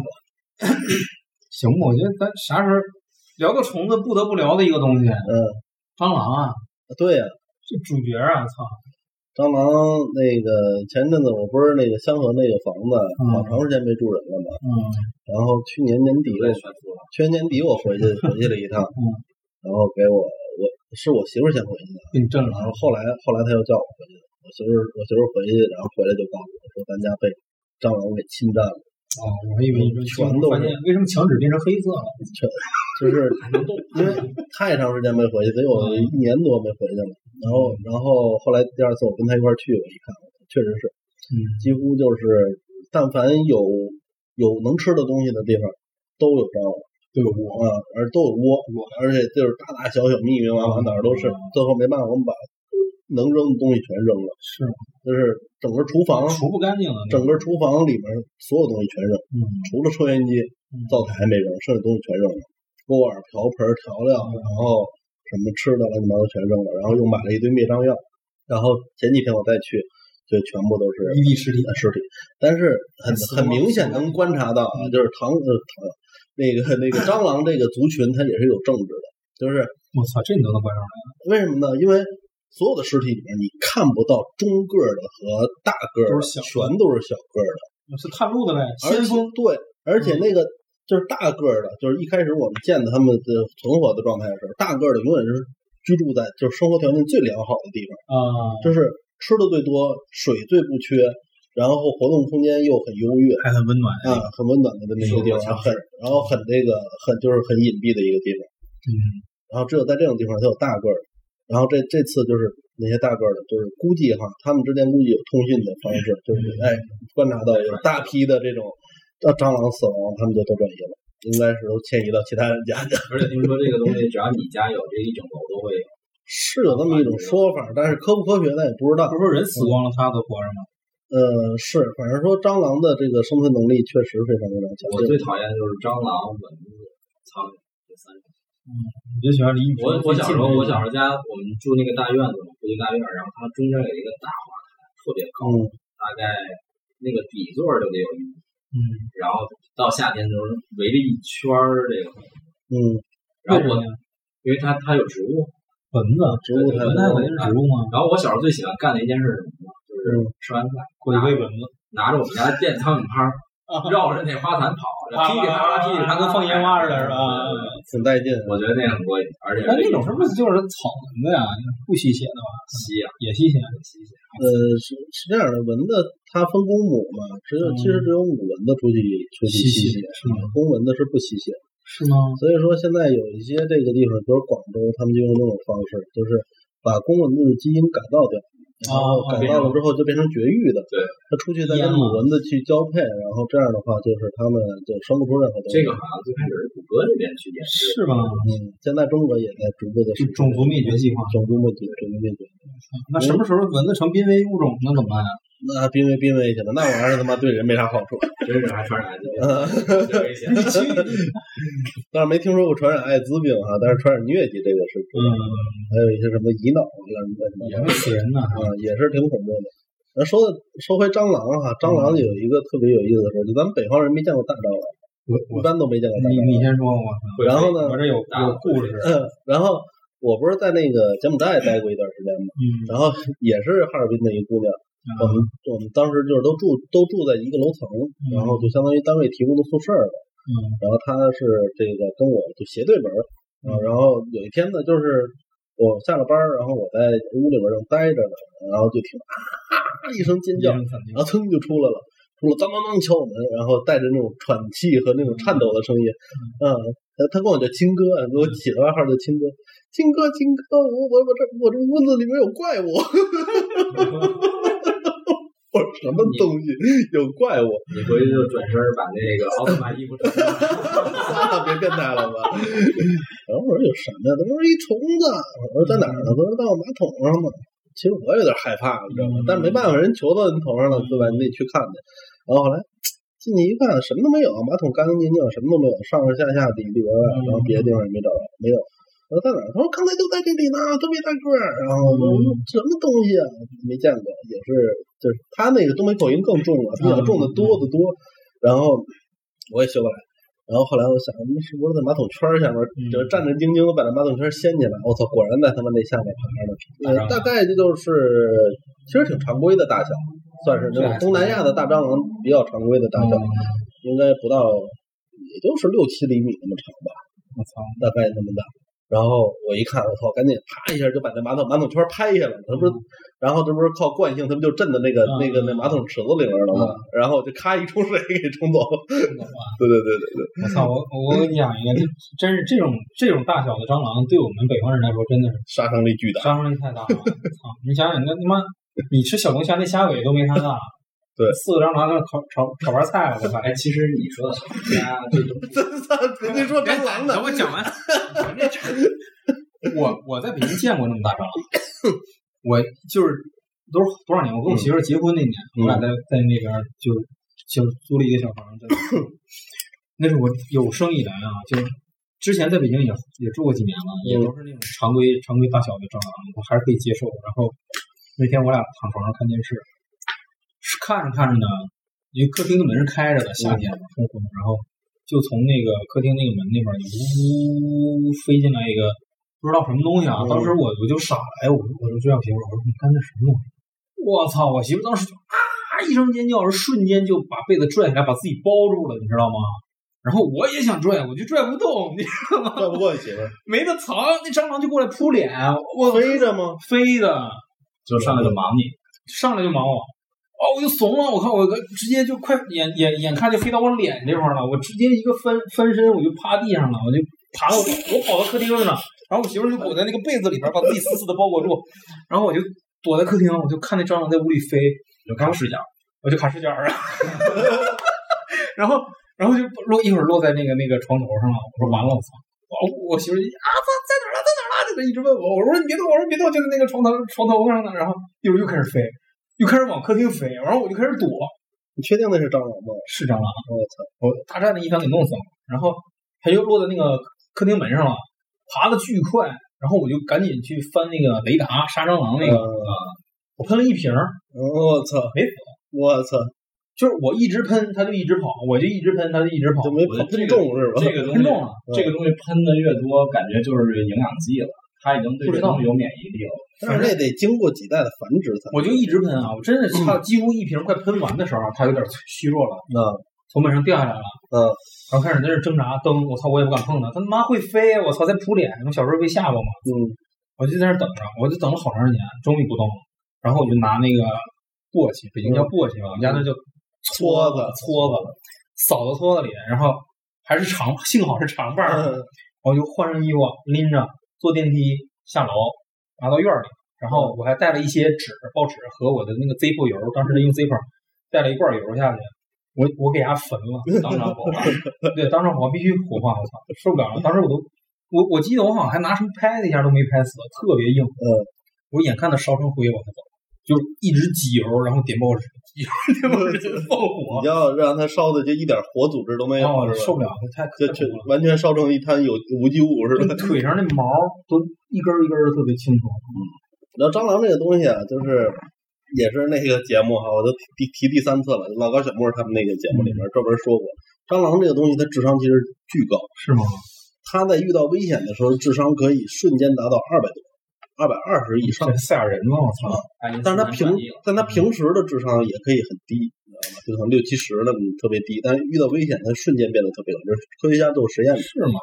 行吧？我觉得咱啥时候聊个虫子不得不聊的一个东西，嗯，蟑螂啊，对呀，这主角啊，操！蟑螂那个前阵子我不是那个香河那个房子好长时间没住人了嘛，嗯。然后去年年底。去年年底我回去 回去了一趟，嗯。然后给我我是我媳妇儿先回去的，给你震了然后后来后来他又叫我回去，我媳妇儿我媳妇儿回去，然后回来就告诉我说咱家被蟑螂给侵占了，哦，我还以为你说全都发现为什么墙纸变成黑色了？全 就是因为太长时间没回去，得有一年多没回去了。然后然后后来第二次我跟他一块去，我一看，确实是嗯几乎就是但凡有有能吃的东西的地方都有蟑螂。都有窝。啊，而都有窝，而且就是大大小小、密密麻麻，哪儿都是。最后没办法，我们把能扔的东西全扔了，是。就是整个厨房，除不干净了。整个。厨房里面所有东西全扔，嗯。除了抽烟机、灶台没扔，剩下东西全扔了，锅碗瓢盆调料，然后什么吃的乱七八糟全扔了，然后又买了一堆灭蟑药，然后前几天我再去，就全部都是一地尸体。尸体，但是很很明显能观察到啊，就是螳呃螳那个那个蟑螂这个族群它也是有政治的，就是我操，这你都能观察出来？为什么呢？因为所有的尸体里面你看不到中个儿的和大个儿的，都是小全都是小个儿的，是探路的呗，先锋。对，而且那个就是大个儿的，就是一开始我们见到他们的存活的状态的时候，大个儿的永远是居住在就是生活条件最良好的地方。啊，就是吃的最多，水最不缺，然后活动空间又很优越还很温暖啊，很温暖的那么一个地方，很然后很那个很就是很隐蔽的一个地方，嗯，然后只有在这种地方才有大个儿的，然后这这次就是那些大个儿的，就是估计哈，他们之间估计有通讯的方式，就是哎观察到有大批的这种呃蟑螂死亡，他们就都转移了，应该是都迁移到其他人家去。而且听说这个东西，只要你家有，这一整楼都会有。是有这么一种说法，但是科不科学咱也不知道。不是人死光了，他都活着吗？呃，是，反正说蟑螂的这个生存能力确实非常非常强。我最讨厌的就是蟑螂、蚊子、苍蝇这三种。你就喜欢离我我小时候，我小时候家我们住那个大院子嘛，独立大院，然后它中间有一个大花坛，特别高，嗯大概那个底座就得有一米，嗯，然后到夏天就是围着一圈儿这个，嗯，然后我为什么呀因为它它有植物，蚊子，植物蚊子肯定是植物吗？然后我小时候最喜欢干的一件事是什么呢？就是吃完饭过去喂蚊子，拿着我们家的电苍蝇拍儿，绕着那花坛跑，噼里啪啦噼里啪啦，跟放烟花似的，是吧？挺带劲。我觉得那很过瘾，而且那那种是不是就是草蚊子呀？不吸血的吧？吸呀，也吸血。吸血。呃，是是这样的，蚊子它分公母嘛，只有、嗯其实只有母蚊子出去出去吸吸血是吗公蚊子是不吸血。是吗？所以说现在有一些这个地方，比如广州，他们就用这种方式，就是把公蚊子的基因改造掉。然后哦改造了之后就变成绝育的，对，它出去再跟母蚊子去交配，然后这样的话就是它们就生不出任何东西。这个好像最开始是谷歌那边去研究，是吧？嗯，现在中国也在逐步的就种族灭绝计划。种族灭绝，种族灭绝。那什么时候蚊子成濒危物种，那怎么办呀？那濒危濒危去了，那玩意儿他妈对人没啥好处。真是还传染艾滋病，危险。但是没听说过传染艾滋病哈，但是传染疟疾这个是嗯，还有一些什么乙脑乱七八糟也会死人呢。啊，也是挺恐怖的。那说说回蟑螂哈，蟑螂有一个特别有意思的事，就咱们北方人没见过大蟑螂，我一般都没见过大你蟑螂。你先说，我然后呢我这有有故事。嗯，然后我不是在那个柬埔寨待过一段时间嘛，嗯然后也是哈尔滨的一姑娘，我们我们当时就是都住都住在一个楼层，然后就相当于单位提供的宿舍了。嗯。然后他是这个跟我就斜对门儿啊，然后有一天呢，就是我下了班儿，然后我在屋里边正待着呢，然后就听啊一声尖叫，然后噌就出来了，出来当当当敲我门，然后带着那种喘气和那种颤抖的声音，嗯，他他管我叫亲哥，给我起了外号叫亲哥，亲哥亲哥，我我我这我这屋子里面有怪物，我说什么东西有怪物？你回去就转身把那个奥特曼衣服穿上。啊，别变态了吧？然后我说有什么呀？他说一虫子。我说在哪儿呢？他说在我马桶上呢。其实我有点害怕，你知道吗？但是没办法，人球到你头上了，对吧？你得去看去。然后后来进去一看，什么都没有，马桶干干净净，什么都没有，上上下下里里外外，然后别的地方也没找着，没有。我说在哪儿？他说刚才就在这里呢，特别大个儿。然后我说什么东西啊？没见过，也是就是他那个东北口音更重了，比较重的多得多。然后我也学不来。然然后后来我想，那是不是在马桶圈下面，就战战兢兢的把那马桶圈掀起来？我操，果然在他们那下面爬着呢。呃，大概这就是其实挺常规的大小，算是那种东南亚的大蟑螂比较常规的大小，应该不到，也就是六七厘米那么长吧，我操，大概那么大。然后我一看，我操，赶紧啪一下就把那马桶马桶圈拍下来，他不是，然后这不是靠惯性，他不就震到那个、那个那马桶池子里面了吗？然后就咔一冲水给冲走了。对对对对对，我操！我我跟你讲一个，这真是这种这种大小的蟑螂，对我们北方人来说真的是杀伤力巨大。杀伤力太大了！操！你想想，那他妈你吃小龙虾那虾尾都没它大。对，四个蟑螂在炒炒炒盘菜了，我操！哎，其实你说的小龙虾这种，人家说蟑螂的，等我讲完。我我在北京见过那么大蟑螂，我就是都是多少年？我跟我媳妇儿结婚那年，我俩在在那边就就租了一个小房子，那是我有生以来啊，就之前在北京也也住过几年了，也都是那种常规常规大小的蟑螂，我还是可以接受。然后那天我俩躺床上看电视，看着看着呢，因为客厅的门是开着的，夏天嘛，通风，然后就从那个客厅那个门那边呜飞进来一个。不知道什么东西啊！当时我我就傻了，哎，我我就追我媳妇，我说你看那什么东西？我操！我媳妇当时就啊一声尖叫，瞬间就把被子拽起来，把自己包住了，你知道吗？然后我也想拽，我就拽不动，你知道吗？拽不过去，媳妇 没得藏，那蟑螂就过来扑脸，我飞着吗？飞的，就上来就忙你，上来就忙我，哦，我就怂了，我看我直接就快眼眼眼看就飞到我脸这块了，我直接一个翻翻身，我就趴地上了，我就爬到我跑到客厅去了。然后我媳妇就躲在那个被子里边，把自己死死的包裹住。然后我就躲在客厅，我就看那蟑螂在屋里飞，就看视角，我就卡视角啊。然后，然后就落一会儿落在那个那个床头上了。我说完了，我操！我我媳妇啊，在哪儿呢？在哪儿呢？就一直问我。我说你别动，我说别动，就在那个床头床头上呢。然后一会儿又开始飞，又开始往客厅飞。然后我就开始躲。你确定那是蟑螂吗？是蟑螂。我操！我大战的一枪给弄死了。然后它就落在那个客厅门上了。爬的巨快，然后我就赶紧去翻那个雷达杀蟑螂那个啊，我喷了一瓶，我操，没死，我操，就是我一直喷，它就一直跑，我就一直喷，它就一直跑，就没喷中是吧？这个东西，这个东西喷的越多，感觉就是营养剂了，它已经对这东西有免疫力了。但是那得经过几代的繁殖才。我就一直喷啊，我真是差几乎一瓶快喷完的时候，它有点虚弱了，嗯，从门上掉下来了，嗯。然后开始在那挣扎蹬，我操，我也不敢碰它，它他妈会飞，我操，在扑脸，我小时候被吓过嘛，嗯，我就在那等着，我就等了好长时间，终于不动了，然后我就拿那个簸箕，北京叫簸箕吧，我们家那叫撮子，撮子，扫到撮子里，然后还是长，幸好是长把儿，我就换上衣服，拎着坐电梯下楼，拿到院里，然后我还带了一些纸、报纸和我的那个 Zippo 油，当时用 Zippo 带了一罐油下去。我我给它焚了，当场火化，对，当场火化必须火化，我操，受不了了。当时我都，我我记得我好像还拿什么拍了，一下都没拍死，特别硬。嗯，我眼看它烧成灰我才走，就一直挤油，然后点报纸，点报纸放火。你要让它烧的就一点活组织都没有，受不了，太就就完全烧成一滩有无机物似的。腿上那毛都一根一根的特别清楚。嗯，然后蟑螂这个东西啊，就是。也是那个节目哈，我都提提第三次了。老高、小莫他们那个节目里面专门说过，蟑螂这个东西它智商其实巨高，是吗？它在遇到危险的时候，智商可以瞬间达到二百多，二百二十以上。吓人吗？我操！但是他平，但他平时的智商也可以很低，你知道吗？就可能六七十的特别低，但是遇到危险，他瞬间变得特别高。就是科学家做实验是吗？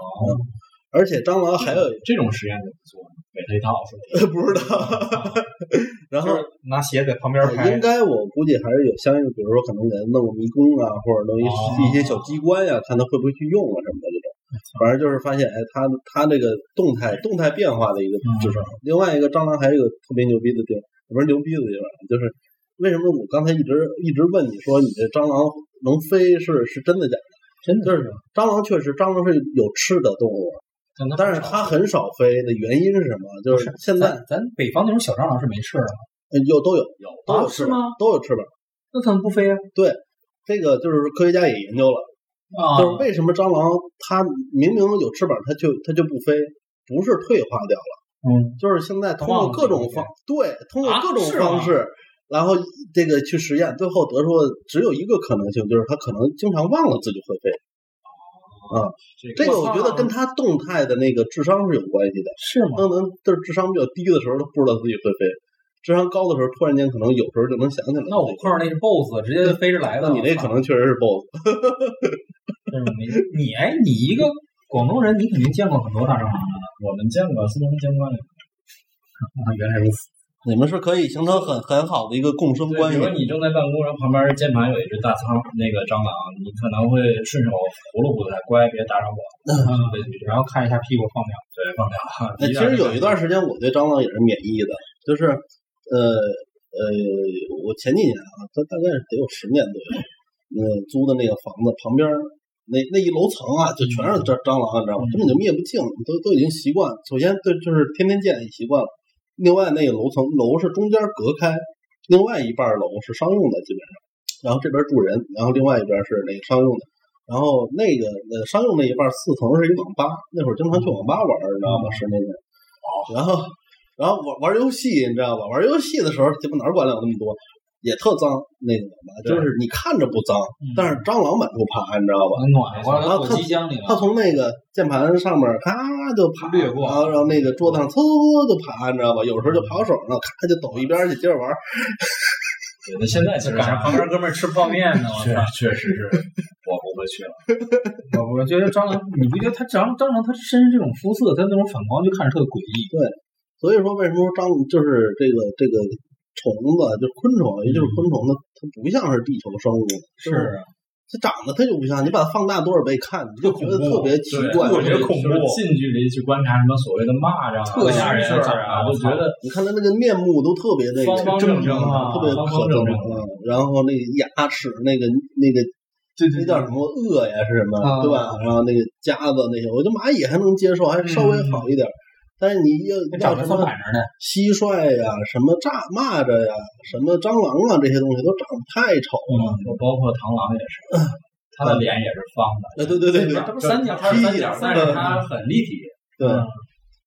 而且蟑螂还有这种实验怎么做？给他一套是 不知道。然后拿鞋在旁边拍。应该我估计还是有相应的，比如说可能给他弄个迷宫啊，或者弄一一些小机关呀，看他会不会去用啊什么的这种。反正就是发现，哎，它它这个动态动态变化的一个智商。另外一个蟑螂还有一个特别牛逼的地方，不是牛逼的地方，就是为什么我刚才一直一直问你说你这蟑螂能飞是是真的假的？真的就是蟑螂确实，蟑螂是有吃的动物。但是它很少飞的原因是什么？就是现在咱北方那种小蟑螂是没事的，有都有有都有翅膀，都有翅膀。那怎么不飞啊？对，这个就是科学家也研究了，就是为什么蟑螂它明明有翅膀，它就它就不飞，不是退化掉了，嗯，就是现在通过各种方对，通过各种方式，然后这个去实验，最后得出只有一个可能性，就是它可能经常忘了自己会飞。啊，这这个我觉得跟他动态的那个智商是有关系的。是吗？可能就是智商比较低的时候，他不知道自己会飞；智商高的时候，突然间可能有时候就能想起来。那我碰上那是 BOSS，直接就飞着来的。那你那可能确实是 BOSS。你你哎，你一个广东人，你肯定见过很多大蟑螂的。我们见过司空见惯了。啊，原来如此。你们是可以形成很很好的一个共生，关系比如。说你正在办公，然后旁边键盘有一只大仓那个蟑螂，你可能会顺手糊弄糊它，乖，别打扰我。然后看一下屁股放掉。对，放掉。哎，其实有一段时间我对蟑螂也是免疫的，就是呃呃，我前几年啊，大大概得有十年左右，嗯，租的那个房子旁边那那一楼层啊，就全是蟑蟑螂，你知道吗？根本就灭不净，都都已经习惯。首先对，就是天天见也习惯了。另外那个楼层楼是中间隔开，另外一半楼是商用的，基本上。然后这边住人，然后另外一边是那个商用的。然后那个呃商用那一半四层是一网吧，那会儿经常去网吧玩，你知道吗？十年前。然后然后玩玩游戏，你知道吧？玩游戏的时候，鸡巴哪儿管了那么多，也特脏。那个网吧就是你看着不脏，但是蟑螂满处爬，你知道吧？暖和了，然后躲机箱里。它从那个键盘上面咔就爬，掠过然后然后那个桌子上嗖就爬，你知道吧？有时候就跑手上，咔就抖一边去接着玩。对那现在其实赶上旁边哥们儿吃泡面呢，我 确！确实是，我不会去了。我我觉得蟑螂，你不觉得它蟑蟑螂它身上这种肤色，它那种反光就看着特诡异。所以说，为什么说蟑就是这个这个虫子，就是昆虫，也就是昆虫呢？它不像是地球生物，是啊，它长得它就不像。你把它放大多少倍看，你就觉得特别奇怪。特别恐怖近距离去观察什么所谓的蚂蚱啊、特吓人啊，就觉得你看它那个面目都特别那个方方正正啊特别方可憎方正正啊。然后那个牙齿，那个那个对那叫什么颚呀是什么，啊对吧？然后那个夹子那些，我觉得蚂蚁还能接受，还稍微好一点。但是你要那长得要什么算板着的。蟋蟀呀、什么炸蚂蚱呀、什么蟑螂啊，这些东西都长得太丑了。我包括螳螂也是，它的脸也是方的。哎，对对对对，这不三角它是三角，但是嗯它很立体。对，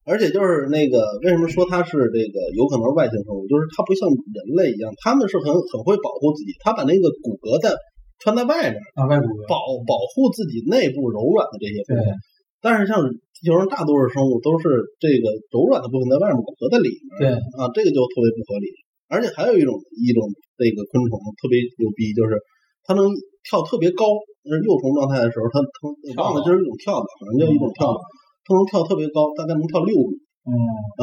而且就是那个为什么说它是这个有可能是外星生物，就是它不像人类一样，它们是很很会保护自己，它把那个骨骼在穿在外面，啊，外骨骼。保保护自己内部柔软的这些部分。但是像地球上大多数生物都是这个柔软的部分在外面，骨骼在里面。对啊，这个就特别不合理。而且还有一种一种这个昆虫特别牛逼，就是它能跳特别高。那是幼虫状态的时候，它它我忘了这是一种跳蚤，好像叫一种跳蚤，它能跳特别高，大概能跳六米。嗯，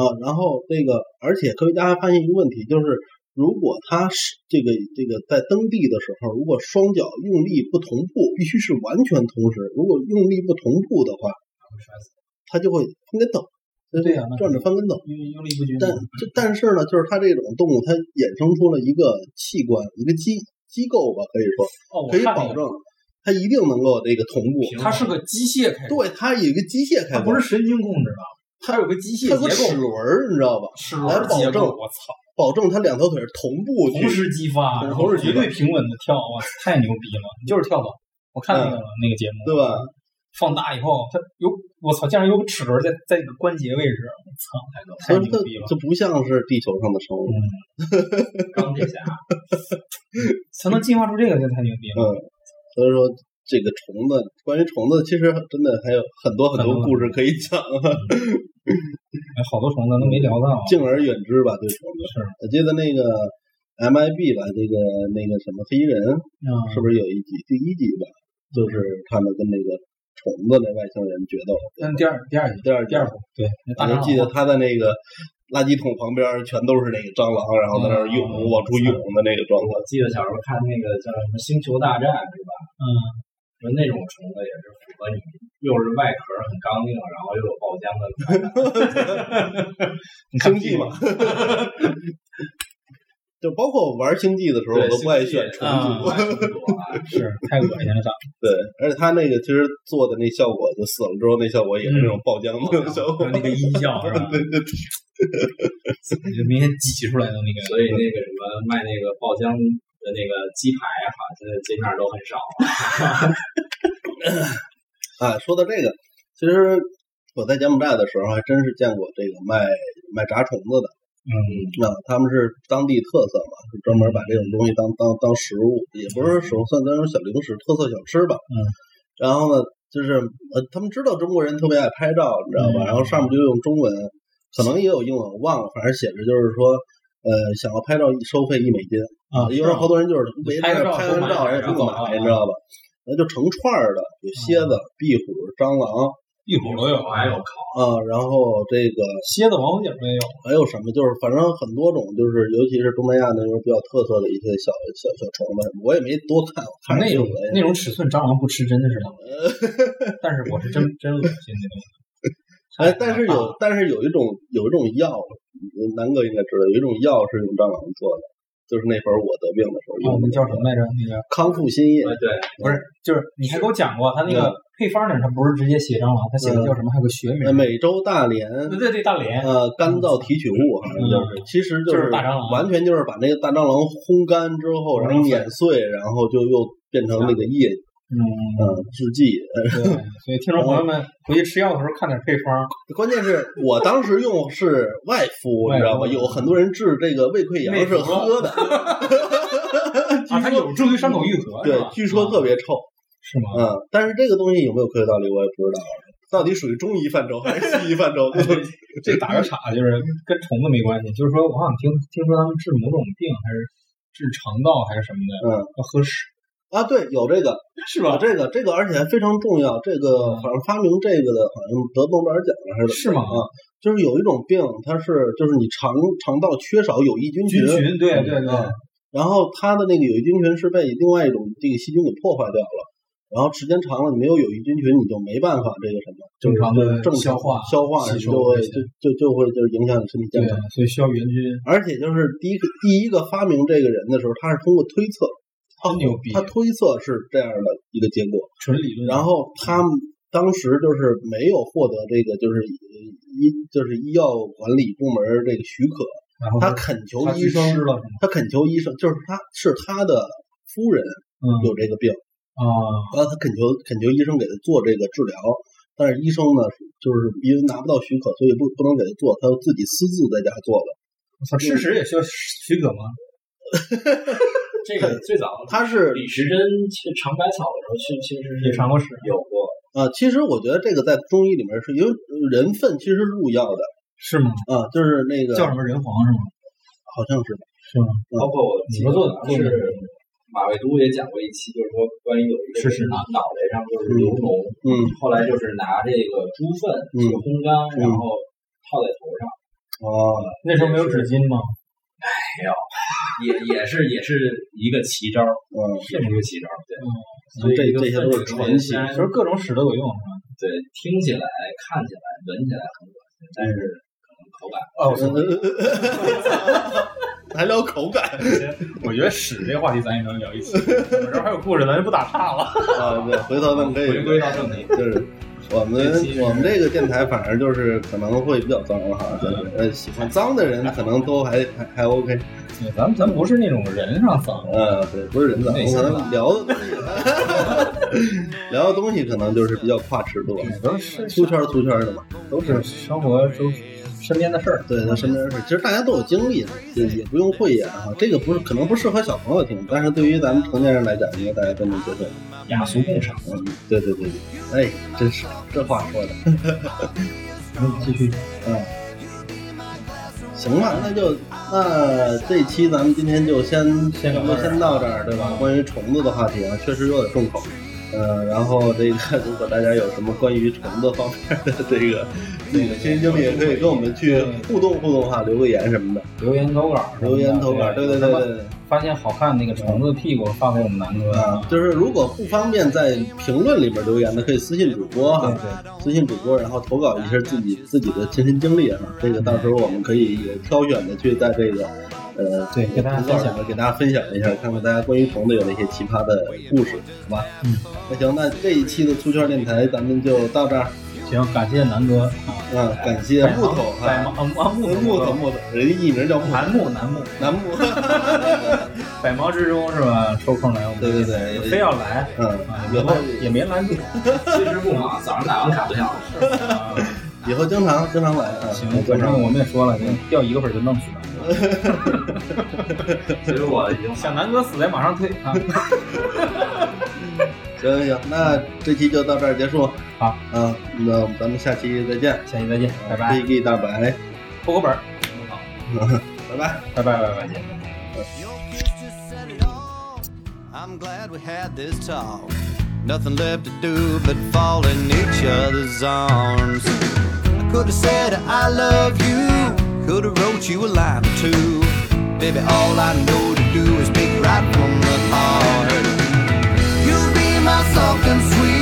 啊，然后这个，而且科学家还发现一个问题，就是如果它是这个这个在蹬地的时候，如果双脚用力不同步，必须是完全同时，如果用力不同步的话，它就会翻跟斗，对呀那转着翻跟斗。用用力不均。但这但是呢，就是它这种动物，它衍生出了一个器官，一个机机构吧，可以说哦，可以保证它一定能够这个同步。它是个机械开关，对，它有一个机械开关，它不是神经控制的，它有个机械它有个齿，轮儿，你知道吧？齿轮来保证。我操！保证它两条腿是同步同时激发，同时绝对平稳的跳，哇，太牛逼了！你就是跳蚤，我看那个了那个节目，对吧？放大以后，它有我操，竟然有个齿轮在在这个关节位置，我操，太牛太牛逼了！这不像是地球上的生物。钢铁侠，才能进化出这个，就太牛逼了。嗯，所以说这个虫子，关于虫子，其实真的还有很多很多故事可以讲，哎好多虫子都没聊到，敬而远之吧，对虫子。是我记得那个 MIB 吧，这个那个什么黑衣人，啊，是不是有一集第一集吧？就是他们跟那个虫子那外星人决斗。但第二第二集第二第二部对，我就记得他在那个垃圾桶旁边全都是那个蟑螂，然后在那儿涌、嗯往出涌的那个状态。我记得小时候看那个叫什么《星球大战》，对吧？嗯，说那种虫子也是符合你，又是外壳很刚硬，然后又有爆浆的快感。星际嘛，就包括玩星际的时候，我都不爱选虫啊族。是太恶心了，长得对，而且他那个其实做的那效果，就死了之后那效果也是那种爆浆的效果。那个音效 是吧？就明显挤出来的那个，所以那个什么卖那个爆浆的那个鸡排，好像现在街面都很少。啊，说到这个，其实我在柬埔寨的时候还真是见过这个卖卖炸虫子的。嗯，啊，他们是当地特色嘛，是专门把这种东西当当当食物，也不是说算那种小零食、特色小吃吧。嗯。然后呢，就是呃，他们知道中国人特别爱拍照，你知道吧？嗯然后上面就用中文，可能也有英文，我忘了，反正写着就是说，呃，想要拍照收费一美金啊因为好多人就是围拍照拍完照然后走了你知道吧？那就成串儿的，有蝎子、壁虎、蟑螂壁虎都有，还有烤，啊，然后这个蝎子、王也有。还有什么？就是反正很多种，就是尤其是东南亚那种比较特色的一些小小小虫子，我也没多看，我看着那种那种尺寸蟑螂不吃真的是恶心，但是我是真真恶心那东西。哎，但是有，但是有一种有一种药，南哥应该知道，有一种药是用蟑螂做的，就是那会儿我得病的时候用哦，的。那叫什么来着？那个康复新液对，对，不是，就是你还给我讲过，他那个配方呢，他不是直接写蟑螂，他写的叫什么？还有个学名呃，。美洲大蠊对对对，大蠊。呃干燥提取物，好像就是，其实就是大蟑螂完全就是把那个大蟑螂烘干之后，然后碾碎，然后就又变成那个液，嗯，嗯，制剂。对。所以听众朋友们回去吃药的时候看点配方。关键是我当时用是外敷，你知道吗？有很多人治这个胃溃疡是喝的，啊，它有助于伤口愈合，对据说特别臭。是吗？嗯，但是这个东西有没有科学道理，我也不知道，到底属于中医范畴还是西医范畴？这打个岔，就是跟虫子没关系，就是说我好像听听说他们治某种病还是治肠道还是什么的，嗯要喝屎，啊，对，有这个，是吧这个，这个而且还非常重要。这个好像发明这个的，好像得诺贝尔奖了还是是吗？啊，就是有一种病，它是就是你肠肠道缺少有益菌菌群，对对对，啊然后它的那个有益菌群是被另外一种这个细菌给破坏掉了。然后时间长了，你没有有益菌群，你就没办法这个什么正常的正常消化消化，吸收你就会就就就会就是影响你身体健康。，所以需要原菌，而且就是第一个第一个发明这个人的时候，他是通过推测，他真牛逼他推测是这样的一个结果。纯理论。然后他当时就是没有获得这个就是呃医就是医药管理部门这个许可，然后他恳求医生？他恳求医生，就是他是他的夫人嗯有这个病，啊，然后他恳求恳求医生给他做这个治疗，但是医生呢就是因为拿不到许可，所以不不能给他做，他就自己私自在家做的。我操，吃屎也需要许可吗？这个最早他是李时珍去尝百草的时候，去其实是也尝过屎有过，啊，其实我觉得这个在中医里面是因为人粪其实是入药的是吗？啊，就是那个叫什么人黄是吗？好像是是吗？包括我你说做的是马未都也讲过一期，就是说关于有一个是是人脑脑袋上就是流脓，嗯后来就是拿这个猪粪嗯去烘干，然后套在头上，哦，那时候没有纸巾吗？没有，也也是也是一个奇招，嗯，也是一个奇招，对。这这些都是传奇。其实各种屎都有用，是吧？对，听起来、看起来、闻起来很恶心，但是可能口感哦，还聊口感我觉得屎这个话题咱也能聊一期，我这还有故事，咱就不打岔了。啊，对，回头咱们可以回归到正题，就是我们我们这个电台反正就是可能会比较脏哈，就是呃喜欢脏的人可能都还还还 OK，对，咱们咱不是那种人上脏，啊，对，不是人脏，可能聊的东西，聊的东西可能就是比较跨尺度，都是粗圈儿粗圈儿的嘛，都是。生活周身边的事儿。对他身边的事儿，其实大家都有经历的，也也不用讳言哈。这个不是可能不适合小朋友听，但是对于咱们成年人来讲，应该大家都能接受。雅俗共赏。嗯，对对对对，哎，真是这话说的。嗯，继续。嗯，行吧，那就那这期咱们今天就先先就先到这儿，对吧？关于虫子的话题啊，确实有点重口。呃，然后这个如果大家有什么关于虫子方面的这个自己的亲身经历，也可以跟我们去互动互动哈，留个言什么的，留言投稿，留言投稿，对对对对对。发现好看那个虫子屁股发给我们南哥啊，就是如果不方便在评论里边留言的，可以私信主播哈，私信主播，然后投稿一下自己自己的亲身经历哈。这个到时候我们可以也挑选的去在这个呃对给大家分享，给大家分享一下，看看大家关于虫子有哪些奇葩的故事，好吧？嗯，那行，那这一期的出圈电台咱们就到这儿。行，感谢南哥。啊，感谢木头哈，百毛啊木木头木头，人家艺名叫楠木楠木。楠木，百忙之中是吧？抽空来我们对对对，非要来，嗯，以后也没拦住，其实不忙，早上打完卡就想 以后经常经常来啊。行，反正我们也说了，掉一个粉就弄死他。其实我已经想南哥死在马上退啊。行行行，那这期就到这儿结束。好，嗯，那咱们下期再见，下期再见，拜拜，飞机大白，户口本儿，拜拜。拜拜拜拜。Your picture said it all. I'm glad we had this talk. Nothing left to do but fall in each other's arms. I could have said I love you, could have wrote you a line or two. Baby, all I know to do is speak right from the heart. You'll be my soft and sweet.